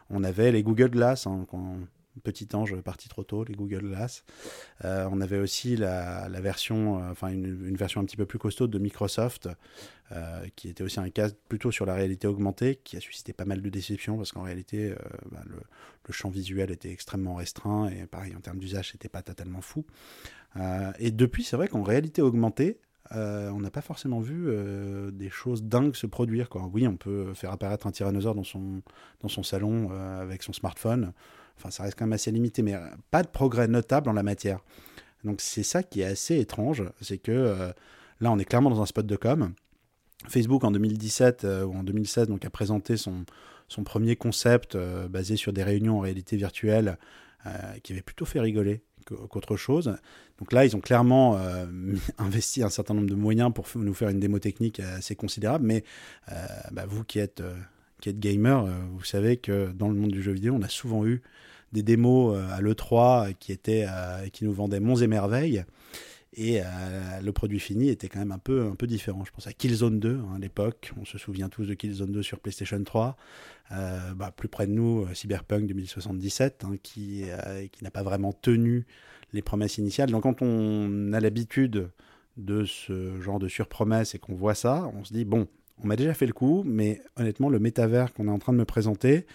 Speaker 6: On avait les Google Glass, hein, petit ange parti trop tôt, les Google Glass. Euh, on avait aussi la, version, euh, enfin une, version un petit peu plus costaud de Microsoft, euh, qui était aussi un cas plutôt sur la réalité augmentée, qui a suscité pas mal de déceptions parce qu'en réalité, bah, le, champ visuel était extrêmement restreint et pareil en termes d'usage, c'était pas totalement fou. Et depuis, c'est vrai qu'en réalité augmentée, on n'a pas forcément vu des choses dingues se produire. Oui, on peut faire apparaître un tyrannosaure dans son, dans son salon avec son smartphone. Enfin, ça reste quand même assez limité, mais euh, pas de progrès notable en la matière. Donc c'est ça qui est assez étrange, c'est que euh, là, on est clairement dans un spot de com. Facebook en 2017 euh, ou en 2016 donc, a présenté son, premier concept basé sur des réunions en réalité virtuelle qui avait plutôt fait rigoler qu'autre chose. Donc là, ils ont clairement investi un certain nombre de moyens pour nous faire une démo technique assez considérable, mais bah, vous qui êtes, qui êtes gamer, euh, vous savez que dans le monde du jeu vidéo, on a souvent eu des démos euh, à l'E3 qui, étaient, euh, qui nous vendaient monts et merveilles. Et le produit fini était quand même un peu, un peu différent. Je pense à Killzone 2 hein, à l'époque. On se souvient tous de Killzone 2 sur PlayStation 3. Bah, plus près de nous, Cyberpunk 2077, hein, qui, qui n'a pas vraiment tenu les promesses initiales. Donc quand on a l'habitude de ce genre de surpromesses et qu'on voit ça, on se dit, bon, on m'a déjà fait le coup, mais honnêtement, le métavers qu'on est en train de me présenter,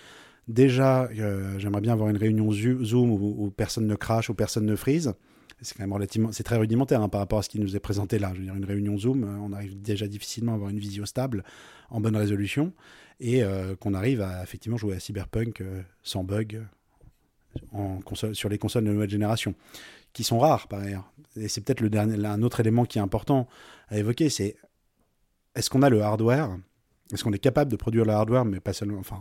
Speaker 6: déjà, euh, j'aimerais bien avoir une réunion Zoom où, personne ne crache, où personne ne freeze. C'est quand même relativement, c'est très rudimentaire hein, par rapport à ce qui nous est présenté là. Je veux dire, une réunion Zoom, euh, on arrive déjà difficilement à avoir une visio stable en bonne résolution et euh, qu'on arrive à effectivement jouer à Cyberpunk sans bug sur les consoles de nouvelle génération, qui sont rares par ailleurs. Et c'est peut-être un autre élément qui est important à évoquer, c'est est-ce qu'on a le hardware? Est-ce qu'on est capable de produire le hardware, mais pas seulement, enfin,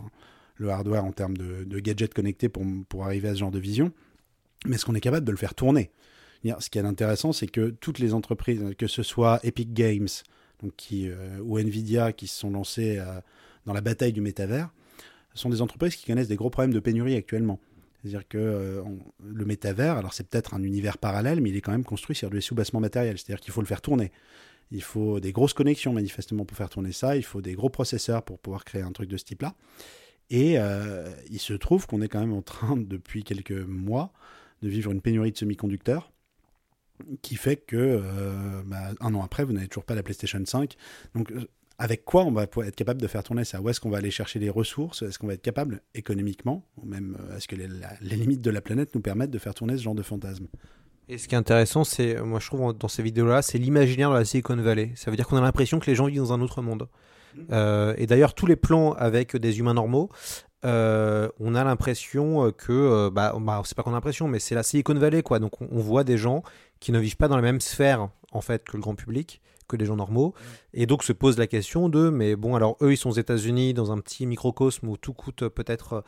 Speaker 6: le hardware en termes de, gadgets connectés pour, pour arriver à ce genre de vision, mais est-ce qu'on est capable de le faire tourner? Ce qui est intéressant, c'est que toutes les entreprises, que ce soit Epic Games donc qui, euh, ou Nvidia, qui se sont lancées euh, dans la bataille du métavers, sont des entreprises qui connaissent des gros problèmes de pénurie actuellement. C'est-à-dire que euh, le métavers, alors c'est peut-être un univers parallèle, mais il est quand même construit sur des sous-bassements matériels. C'est-à-dire qu'il faut le faire tourner. Il faut des grosses connexions manifestement pour faire tourner ça. Il faut des gros processeurs pour pouvoir créer un truc de ce type-là. Et euh, il se trouve qu'on est quand même en train, depuis quelques mois, de vivre une pénurie de semi-conducteurs qui fait que euh, bah, un an après, vous n'avez toujours pas la PlayStation 5. Donc, euh, avec quoi on va être capable de faire tourner ça? Où est-ce qu'on va aller chercher les ressources? Est-ce qu'on va être capable économiquement, ou même est-ce que les, les, limites de la planète nous permettent de faire tourner ce genre de fantasme?
Speaker 5: Et ce qui est intéressant, c'est, moi je trouve dans ces vidéos-là, c'est l'imaginaire de la Silicon Valley. Ça veut dire qu'on a l'impression que les gens vivent dans un autre monde. Euh, et d'ailleurs, tous les plans avec des humains normaux, euh, on a l'impression que, euh, bah, bah, c'est pas qu'on a l'impression, mais c'est la Silicon Valley, quoi. Donc on, voit des gens qui ne vivent pas dans la même sphère, en fait, que le grand public, que les gens normaux. Et donc se pose la question de, mais bon, alors eux, ils sont aux États-Unis, dans un petit microcosme où tout coûte peut-être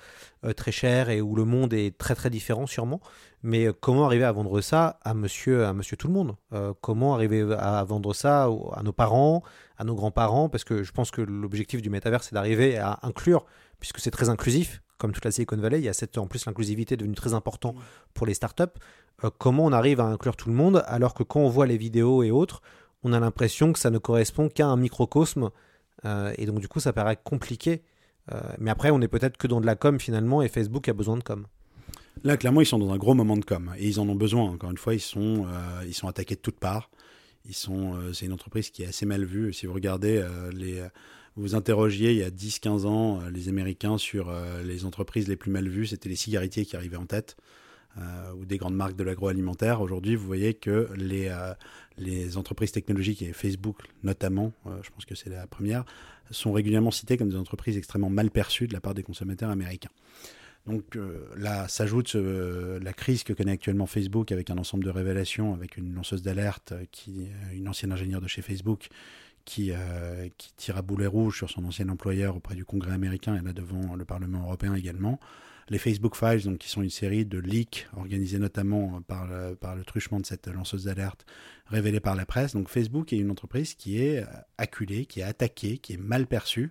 Speaker 5: très cher et où le monde est très très différent, sûrement. Mais comment arriver à vendre ça à monsieur, à monsieur tout le monde? Comment arriver à vendre ça à nos parents, à nos grands-parents, parce que je pense que l'objectif du métavers, c'est d'arriver à inclure, puisque c'est très inclusif, comme toute la Silicon Valley, il y a cette, en plus l'inclusivité est devenue très importante pour les startups. Euh, comment on arrive à inclure tout le monde, alors que quand on voit les vidéos et autres, on a l'impression que ça ne correspond qu'à un microcosme, euh, et donc du coup ça paraît compliqué. Euh, mais après, on est peut-être que dans de la com finalement, et Facebook a besoin de com.
Speaker 6: Là, clairement, ils sont dans un gros moment de com, et ils en ont besoin. Encore une fois, ils sont, ils sont attaqués de toutes parts. Ils sont, euh, c'est une entreprise qui est assez mal vue. Si vous regardez euh, les, vous interrogiez il y a 10-15 ans euh, les Américains sur les entreprises les plus mal vues, c'était les cigarettiers qui arrivaient en tête. Ou des grandes marques de l'agroalimentaire. Aujourd'hui, vous voyez que les, les entreprises technologiques, et Facebook notamment, je pense que c'est la première, sont régulièrement citées comme des entreprises extrêmement mal perçues de la part des consommateurs américains. Donc euh, là s'ajoute euh, la crise que connaît actuellement Facebook avec un ensemble de révélations, avec une lanceuse d'alerte, euh, une ancienne ingénieure de chez Facebook, qui, qui tire à boulet rouge sur son ancien employeur auprès du Congrès américain et là devant le Parlement européen également les Facebook Files, donc, qui sont une série de leaks organisés notamment par le, par le truchement de cette lanceuse d'alerte révélée par la presse. Donc Facebook est une entreprise qui est acculée, qui est attaquée, qui est mal perçue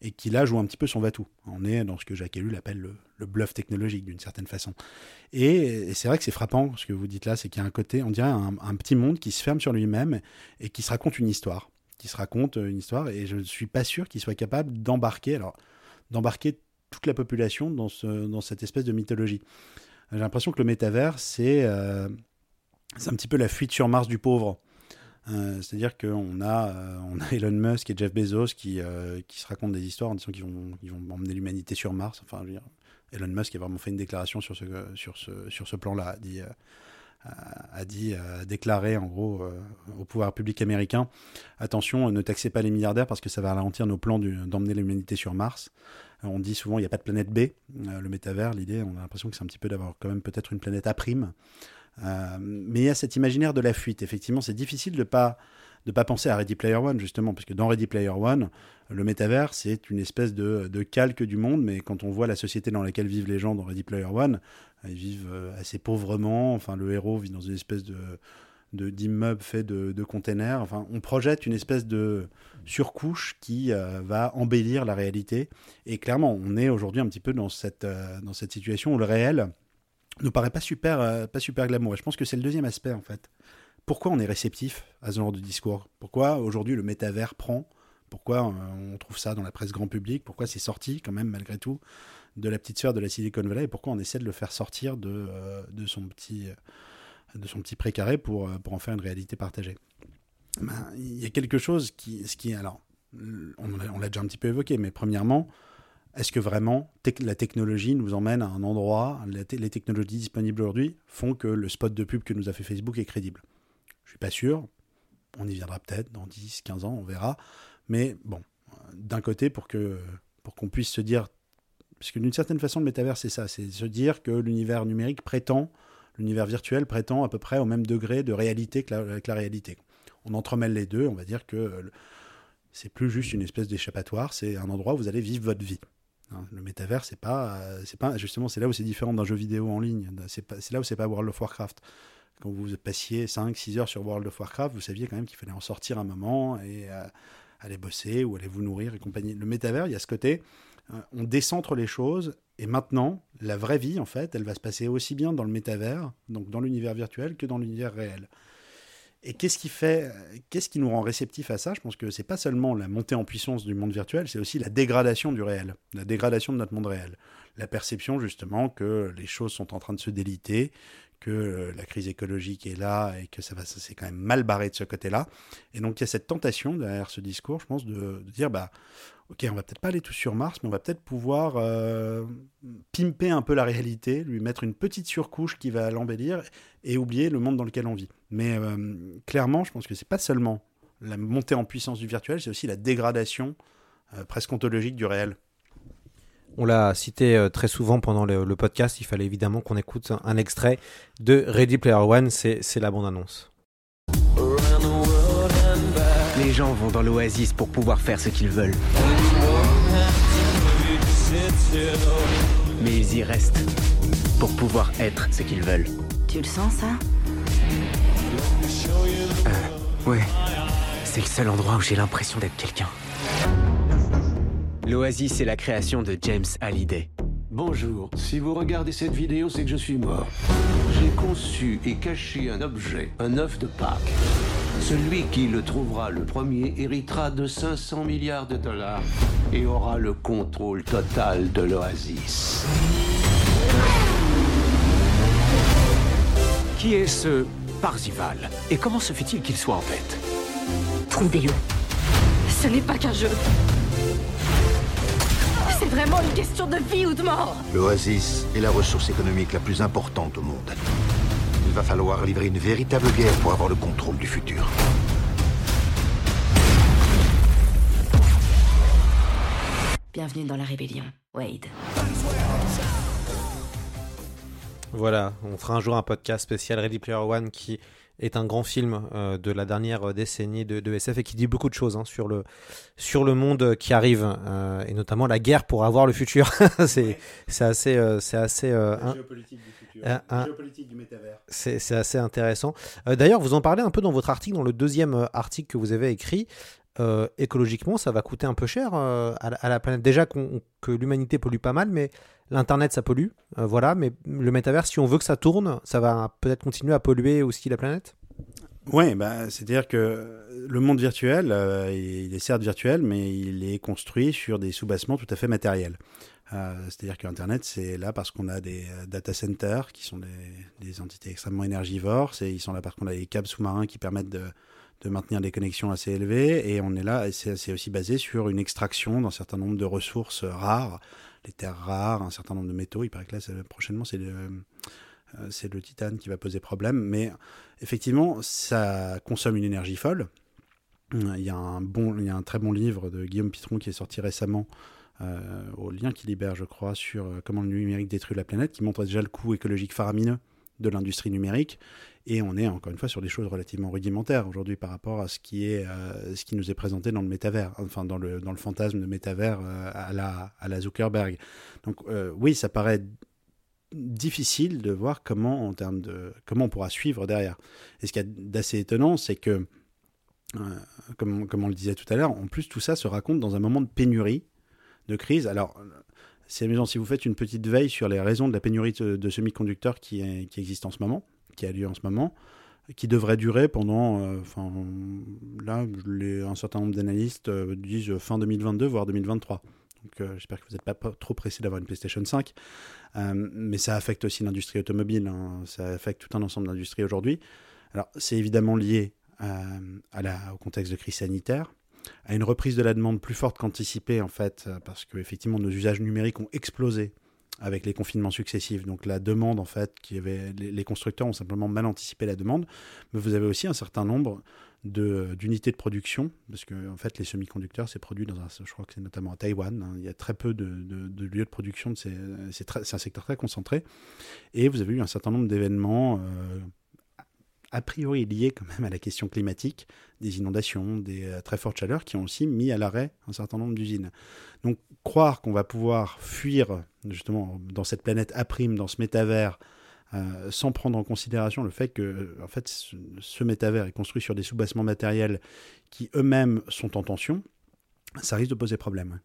Speaker 6: et qui là joue un petit peu son va-tout. On est dans ce que Jacques Ellul appelle le, le bluff technologique d'une certaine façon. Et, c'est vrai que c'est frappant ce que vous dites là, c'est qu'il y a un côté, on dirait un, un petit monde qui se ferme sur lui-même et qui se raconte une histoire qui se raconte une histoire et je ne suis pas sûr qu'il soit capable d'embarquer alors d'embarquer toute la population dans, ce, dans cette espèce de mythologie. J'ai l'impression que le métavers, c'est euh, un petit peu la fuite sur Mars du pauvre. Euh, c'est-à-dire qu'on a, euh, on a Elon Musk et Jeff Bezos qui, se racontent des histoires en disant qu'ils vont, emmener l'humanité sur Mars. Enfin, Elon Musk a vraiment fait une déclaration sur ce, plan-là. a dit, a déclaré en gros au pouvoir public américain attention, ne taxez pas les milliardaires parce que ça va ralentir nos plans d'emmener l'humanité sur Mars. On dit souvent il n'y a pas de planète B. Euh, le métavers, l'idée, on a l'impression que c'est un petit peu d'avoir quand même peut-être une planète A'. Euh, mais il y a cet imaginaire de la fuite. Effectivement, c'est difficile de ne pas, de pas penser à Ready Player One, justement, parce que dans Ready Player One, le métavers, c'est une espèce de, de, calque du monde, mais quand on voit la société dans laquelle vivent les gens dans Ready Player One, ils vivent euh, assez pauvrement. Enfin, le héros vit dans une espèce de d'immeubles faits de, de, containers. Enfin, on projette une espèce de surcouche qui euh, va embellir la réalité. Et clairement, on est aujourd'hui un petit peu dans cette, euh, dans cette situation où le réel ne paraît pas super, euh, pas super glamour. Et je pense que c'est le deuxième aspect, en fait. pourquoi on est réceptif à ce genre de discours? Pourquoi aujourd'hui le métavers prend? Pourquoi on trouve ça dans la presse grand public? Pourquoi c'est sorti quand même malgré tout de la petite sphère de la Silicon Valley? Et pourquoi on essaie de le faire sortir de, de son petit de son petit précaré pour, pour en faire une réalité partagée. Ben, Il y a quelque chose qui, ce qui alors on l'a déjà un petit peu évoqué, mais premièrement, est-ce que vraiment la technologie nous emmène à un endroit, les technologies disponibles aujourd'hui font que le spot de pub que nous a fait Facebook est crédible? Je suis pas sûr, on y viendra peut-être dans 10, 15 ans, on verra. Mais bon, d'un côté, pour pour qu'on puisse se dire, parce que d'une certaine façon, le métavers, c'est ça, c'est se dire que l'univers numérique prétend, l'univers virtuel prétend à peu près au même degré de réalité que la, réalité. On entremêle les deux, on va dire que c'est plus juste une espèce d'échappatoire, c'est un endroit où vous allez vivre votre vie. Hein, le métavers, c'est pas, c'est pas, justement, c'est là où c'est différent d'un jeu vidéo en ligne. C'est, là où c'est pas World of Warcraft. Quand vous passiez 5-6 heures sur World of Warcraft, vous saviez quand même qu'il fallait en sortir un moment et euh, aller bosser ou aller vous nourrir et compagnie. Le métavers, il y a ce côté, euh, on décentre les choses et maintenant, la vraie vie, en fait, elle va se passer aussi bien dans le métavers, donc dans l'univers virtuel, que dans l'univers réel. Et qu'est-ce qui fait, qu'est-ce qui nous rend réceptifs à ça? Je pense que c'est pas seulement la montée en puissance du monde virtuel, c'est aussi la dégradation du réel, la dégradation de notre monde réel, la perception justement que les choses sont en train de se déliter, que euh, la crise écologique est là et que ça va, c'est quand même mal barré de ce côté-là. Et donc il y a cette tentation derrière ce discours, je pense, de, de dire bah ok, on va peut-être pas aller tout sur Mars, mais on va peut-être pouvoir euh, pimper un peu la réalité, lui mettre une petite surcouche qui va l'embellir et oublier le monde dans lequel on vit. Mais euh, clairement, je pense que c'est pas seulement la montée en puissance du virtuel, c'est aussi la dégradation euh, presque ontologique du réel.
Speaker 5: On l'a cité très souvent pendant le, podcast, il fallait évidemment qu'on écoute un, extrait de Ready Player One, c'est la bande-annonce.
Speaker 1: Les gens vont dans l'oasis pour pouvoir faire ce qu'ils veulent. Mais ils y restent pour pouvoir être ce qu'ils veulent.
Speaker 7: Tu le sens ça?
Speaker 1: Euh, Ouais. C'est le seul endroit où j'ai l'impression d'être quelqu'un. L'oasis est la création de James Hallyday.
Speaker 8: Bonjour. Si vous regardez cette vidéo, c'est que je suis mort. J'ai conçu et caché un objet, un œuf de Pâques. Celui qui le trouvera le premier héritera de 500 milliards de dollars et aura le contrôle total de l'oasis.
Speaker 1: Qui est ce Parzival Et comment se fait-il qu'il soit en tête?
Speaker 7: Trouvez-le. Ce n'est pas qu'un jeu. C'est vraiment une question de vie ou de mort.
Speaker 3: L'oasis est la ressource économique la plus importante au monde. Il va falloir livrer une véritable guerre pour avoir le contrôle du futur.
Speaker 7: Bienvenue dans la rébellion, Wade.
Speaker 5: Voilà, on fera un jour un podcast spécial Ready Player One qui est un grand film euh, de la dernière décennie de, SF et qui dit beaucoup de choses hein, sur, le, sur le monde qui arrive euh, et notamment la guerre pour avoir le futur. c'est assez. Euh, c'est assez
Speaker 6: géopolitique du futur. géopolitique du métavers.
Speaker 5: C'est assez intéressant. D'ailleurs, vous en parlez un peu dans votre article, dans le deuxième article que vous avez écrit. écologiquement, ça va coûter un peu cher à, la planète. Déjà que l'humanité pollue pas mal, mais L'Internet, ça pollue, euh, voilà, mais le métavers, si on veut que ça tourne, ça va peut-être continuer à polluer aussi la planète?
Speaker 6: Oui, bah, c'est-à-dire que le monde virtuel, euh, il est certes virtuel, mais il est construit sur des sous-bassements tout à fait matériels. Euh, c'est-à-dire que Internet, c'est là parce qu'on a des data centers qui sont des, entités extrêmement énergivores. ils sont là parce qu'on a des câbles sous-marins qui permettent de, de, maintenir des connexions assez élevées. Et on est là, c'est aussi basé sur une extraction d'un certain nombre de ressources rares les terres rares, un certain nombre de métaux. Il paraît que là, prochainement, c'est le, euh, c'est le titane qui va poser problème. Mais effectivement, ça consomme une énergie folle. Il y, a un bon, il y a un très bon livre de Guillaume Pitron qui est sorti récemment euh, au lien qui libère, je crois, sur euh, comment le numérique détruit la planète, qui montre déjà le coût écologique faramineux de l'industrie numérique et on est encore une fois sur des choses relativement rudimentaires aujourd'hui par rapport à ce qui est euh, ce qui nous est présenté dans le métavers, enfin dans le dans le fantasme de métavers euh, à la à la Zuckerberg. Donc euh, oui, ça paraît difficile de voir comment en termes de comment on pourra suivre derrière. Et ce qui est d'assez étonnant, c'est que comme, comme on le disait tout à l'heure, en plus tout ça se raconte dans un moment de pénurie, de crise. Alors c'est amusant si vous faites une petite veille sur les raisons de la pénurie de, semi-conducteurs qui, qui existe en ce moment qui a lieu en ce moment, qui devrait durer pendant, enfin là, un certain nombre d'analystes disent fin 2022, voire 2023. Donc j'espère que vous n'êtes pas trop pressé d'avoir une PlayStation 5. mais ça affecte aussi l'industrie automobile, hein. ça affecte tout un ensemble d'industries aujourd'hui. Alors c'est évidemment lié au contexte de crise sanitaire, à une reprise de la demande plus forte qu'anticipée en fait, parce que effectivement nos usages numériques ont explosé avec les confinements successifs. Donc la demande, en fait, qui avait, les, constructeurs ont simplement mal anticipé la demande, mais vous avez aussi un certain nombre d'unités de, production, parce que en fait les semi-conducteurs c'est produit dans un, je crois que c'est notamment à Taïwan, hein. il y a très peu de, lieux de production, c'est un secteur très concentré, et vous avez eu un certain nombre d'événements euh, a priori liés quand même à la question climatique, des inondations, des euh, très fortes chaleurs qui ont aussi mis à l'arrêt un certain nombre d'usines. Donc croire qu'on va pouvoir fuir justement dans cette planète A', dans ce métavers, euh, sans prendre en considération le fait que euh, en fait, ce, métavers est construit sur des soubassements matériels qui eux-mêmes sont en tension, ça risque de poser problème.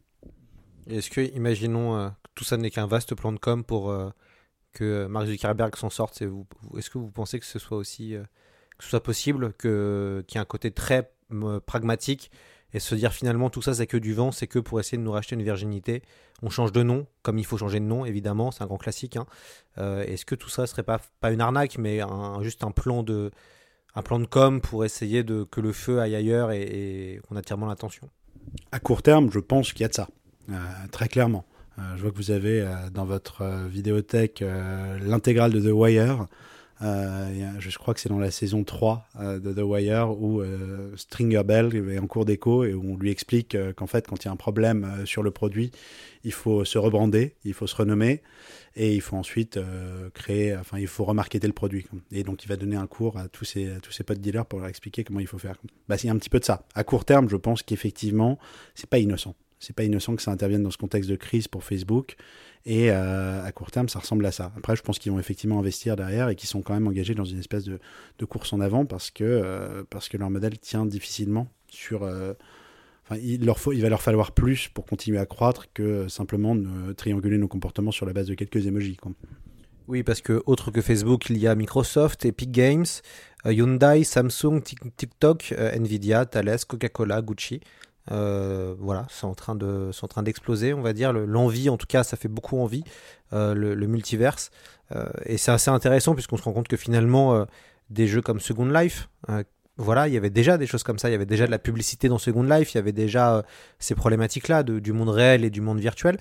Speaker 5: Est-ce que, imaginons, tout ça n'est qu'un vaste plan de com pour que Mark Zuckerberg s'en sorte Est-ce que vous pensez que ce soit aussi que ce soit possible, qu'il y ait un côté très pragmatique et se dire finalement tout ça c'est que du vent, c'est que pour essayer de nous racheter une virginité, on change de nom, comme il faut changer de nom évidemment, c'est un grand classique. Hein. Euh, est-ce que tout ça serait pas, pas une arnaque, mais juste un plan de un plan de com pour essayer de que le feu aille ailleurs et, qu'on attire moins l'attention?
Speaker 6: À court terme, je pense qu'il y a de ça, euh, très clairement. Euh, je vois que vous avez dans votre vidéothèque l'intégrale de The Wire. Euh, je crois que c'est dans la saison 3 euh, de The Wire où euh, Stringer Bell est en cours d'écho et où on lui explique qu'en fait, quand il y a un problème sur le produit, il faut se rebrander, il faut se renommer et il faut ensuite créer, enfin, il faut remarketer le produit. Et donc, il va donner un cours à tous ses, à potes dealers pour leur expliquer comment il faut faire. Bah, a un petit peu de ça. À court terme, je pense qu'effectivement, c'est pas innocent. C'est pas innocent que ça intervienne dans ce contexte de crise pour Facebook. Et euh, à court terme, ça ressemble à ça. Après, je pense qu'ils vont effectivement investir derrière et qu'ils sont quand même engagés dans une espèce de, course en avant parce que, euh, parce que leur modèle tient difficilement sur. Euh, il, leur faut, il va leur falloir plus pour continuer à croître que simplement trianguler nos comportements sur la base de quelques emojis.
Speaker 5: Oui, parce que autre que Facebook, il y a Microsoft, Epic Games, Hyundai, Samsung, TikTok, Nvidia, Thales, Coca-Cola, Gucci. Euh, voilà, c'est en train de, d'exploser, on va dire. L'envie, en tout cas, ça fait beaucoup envie, euh, le, multiverse. Euh, et c'est assez intéressant puisqu'on se rend compte que finalement, des jeux comme Second Life, voilà, il y avait déjà des choses comme ça. Il y avait déjà de la publicité dans Second Life. Il y avait déjà ces problématiques-là du monde réel et du monde virtuel.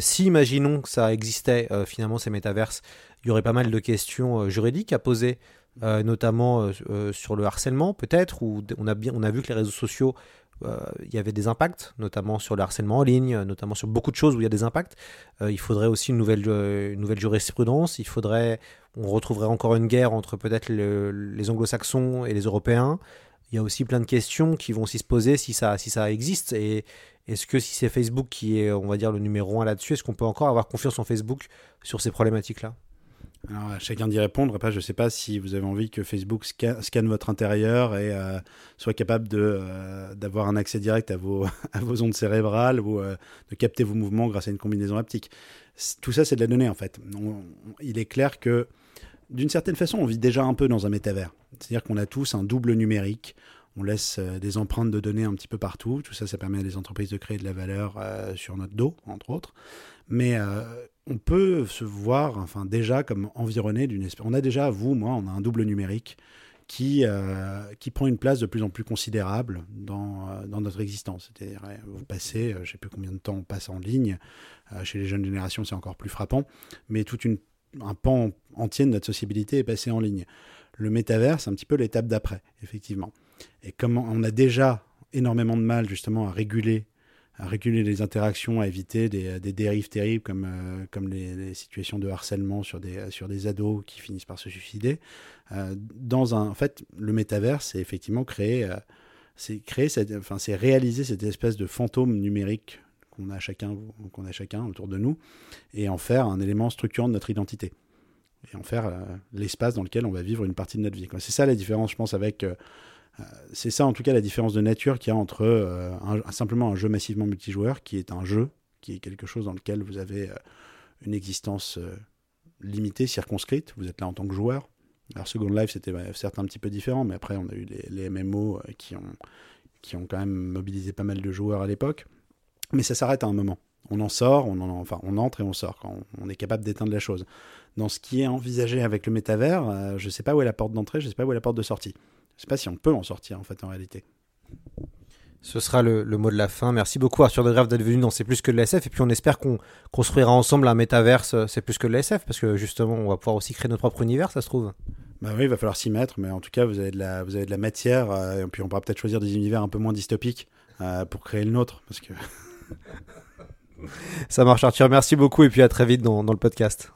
Speaker 5: si, imaginons que ça existait finalement ces métaverses, il y aurait pas mal de questions juridiques à poser. notamment sur le harcèlement peut-être, où on a, bien, on a vu que les réseaux sociaux il y avait des impacts, notamment sur le harcèlement en ligne, notamment sur beaucoup de choses où il y a des impacts. Euh, il faudrait aussi une nouvelle, euh, une nouvelle jurisprudence. Il faudrait, on retrouverait encore une guerre entre peut-être les anglo-saxons et les européens. Il y a aussi plein de questions qui vont aussi se poser si ça, si ça existe. Et est-ce que si c'est Facebook qui est, on va dire, le numéro un là-dessus, est-ce qu'on peut encore avoir confiance en Facebook sur ces problématiques-là?
Speaker 6: Alors, chacun d'y répondre. Après, je ne sais pas si vous avez envie que Facebook scanne votre intérieur et euh, soit capable euh, d'avoir un accès direct à vos, ondes cérébrales ou euh, de capter vos mouvements grâce à une combinaison haptique. Tout ça, c'est de la donnée, en fait. il est clair que, d'une certaine façon, on vit déjà un peu dans un métavers. C'est-à-dire qu'on a tous un double numérique. On laisse des empreintes de données un petit peu partout. Tout ça, ça permet à des entreprises de créer de la valeur sur notre dos, entre autres. Mais on peut se voir enfin, déjà comme environné d'une espèce. On a déjà, vous, moi, on a un double numérique qui, euh, qui prend une place de plus en plus considérable dans, euh, dans notre existence. C'est-à-dire, vous passez, euh, je ne sais plus combien de temps on passe en ligne, chez les jeunes générations c'est encore plus frappant, mais tout un pan entier de notre sociabilité est passé en ligne. Le métavers, c'est un petit peu l'étape d'après, effectivement. Et comme on a déjà énormément de mal justement à réguler à réguler les interactions, à éviter des, des dérives terribles comme, euh, les, situations de harcèlement sur des, ados qui finissent par se suicider. Euh, dans un, en fait, le métavers, c'est effectivement créer, euh, c'est créer cette, enfin, c'est réaliser cette espèce de fantôme numérique qu'on a chacun, qu'on a chacun autour de nous, et en faire un élément structurant de notre identité, et en faire l'espace dans lequel on va vivre une partie de notre vie. C'est ça la différence, je pense, avec euh, c'est ça en tout cas la différence de nature qu'il y a entre euh, simplement un jeu massivement multijoueur, qui est un jeu, qui est quelque chose dans lequel vous avez euh, une existence limitée, circonscrite, vous êtes là en tant que joueur, Alors Second Life, c'était bah, certes un petit peu différent, mais après on a eu les, MMO euh, qui ont, quand même mobilisé pas mal de joueurs à l'époque. Mais ça s'arrête à un moment. On en sort, on en, enfin on entre et on sort on, est capable d'éteindre la chose. Dans ce qui est envisagé avec le métavers, euh, je sais pas où est la porte d'entrée, je sais pas où est la porte de sortie. Je sais pas si on peut en sortir en fait en réalité.
Speaker 5: Ce sera le, le mot de la fin. Merci beaucoup Arthur de Grève d'être venu dans C'est plus que de l'ASF. Et puis on espère qu'on construira ensemble un métaverse euh, C'est plus que de l'ASF. Parce que justement, on va pouvoir aussi créer notre propre univers, ça se trouve.
Speaker 6: Bah oui, il va falloir s'y mettre, mais en tout cas, vous avez de la, vous avez de la matière, euh, et puis on pourra peut-être choisir des univers un peu moins dystopiques euh, pour créer le nôtre, parce que
Speaker 5: Ça marche Arthur, merci beaucoup et puis à très vite dans, dans le podcast.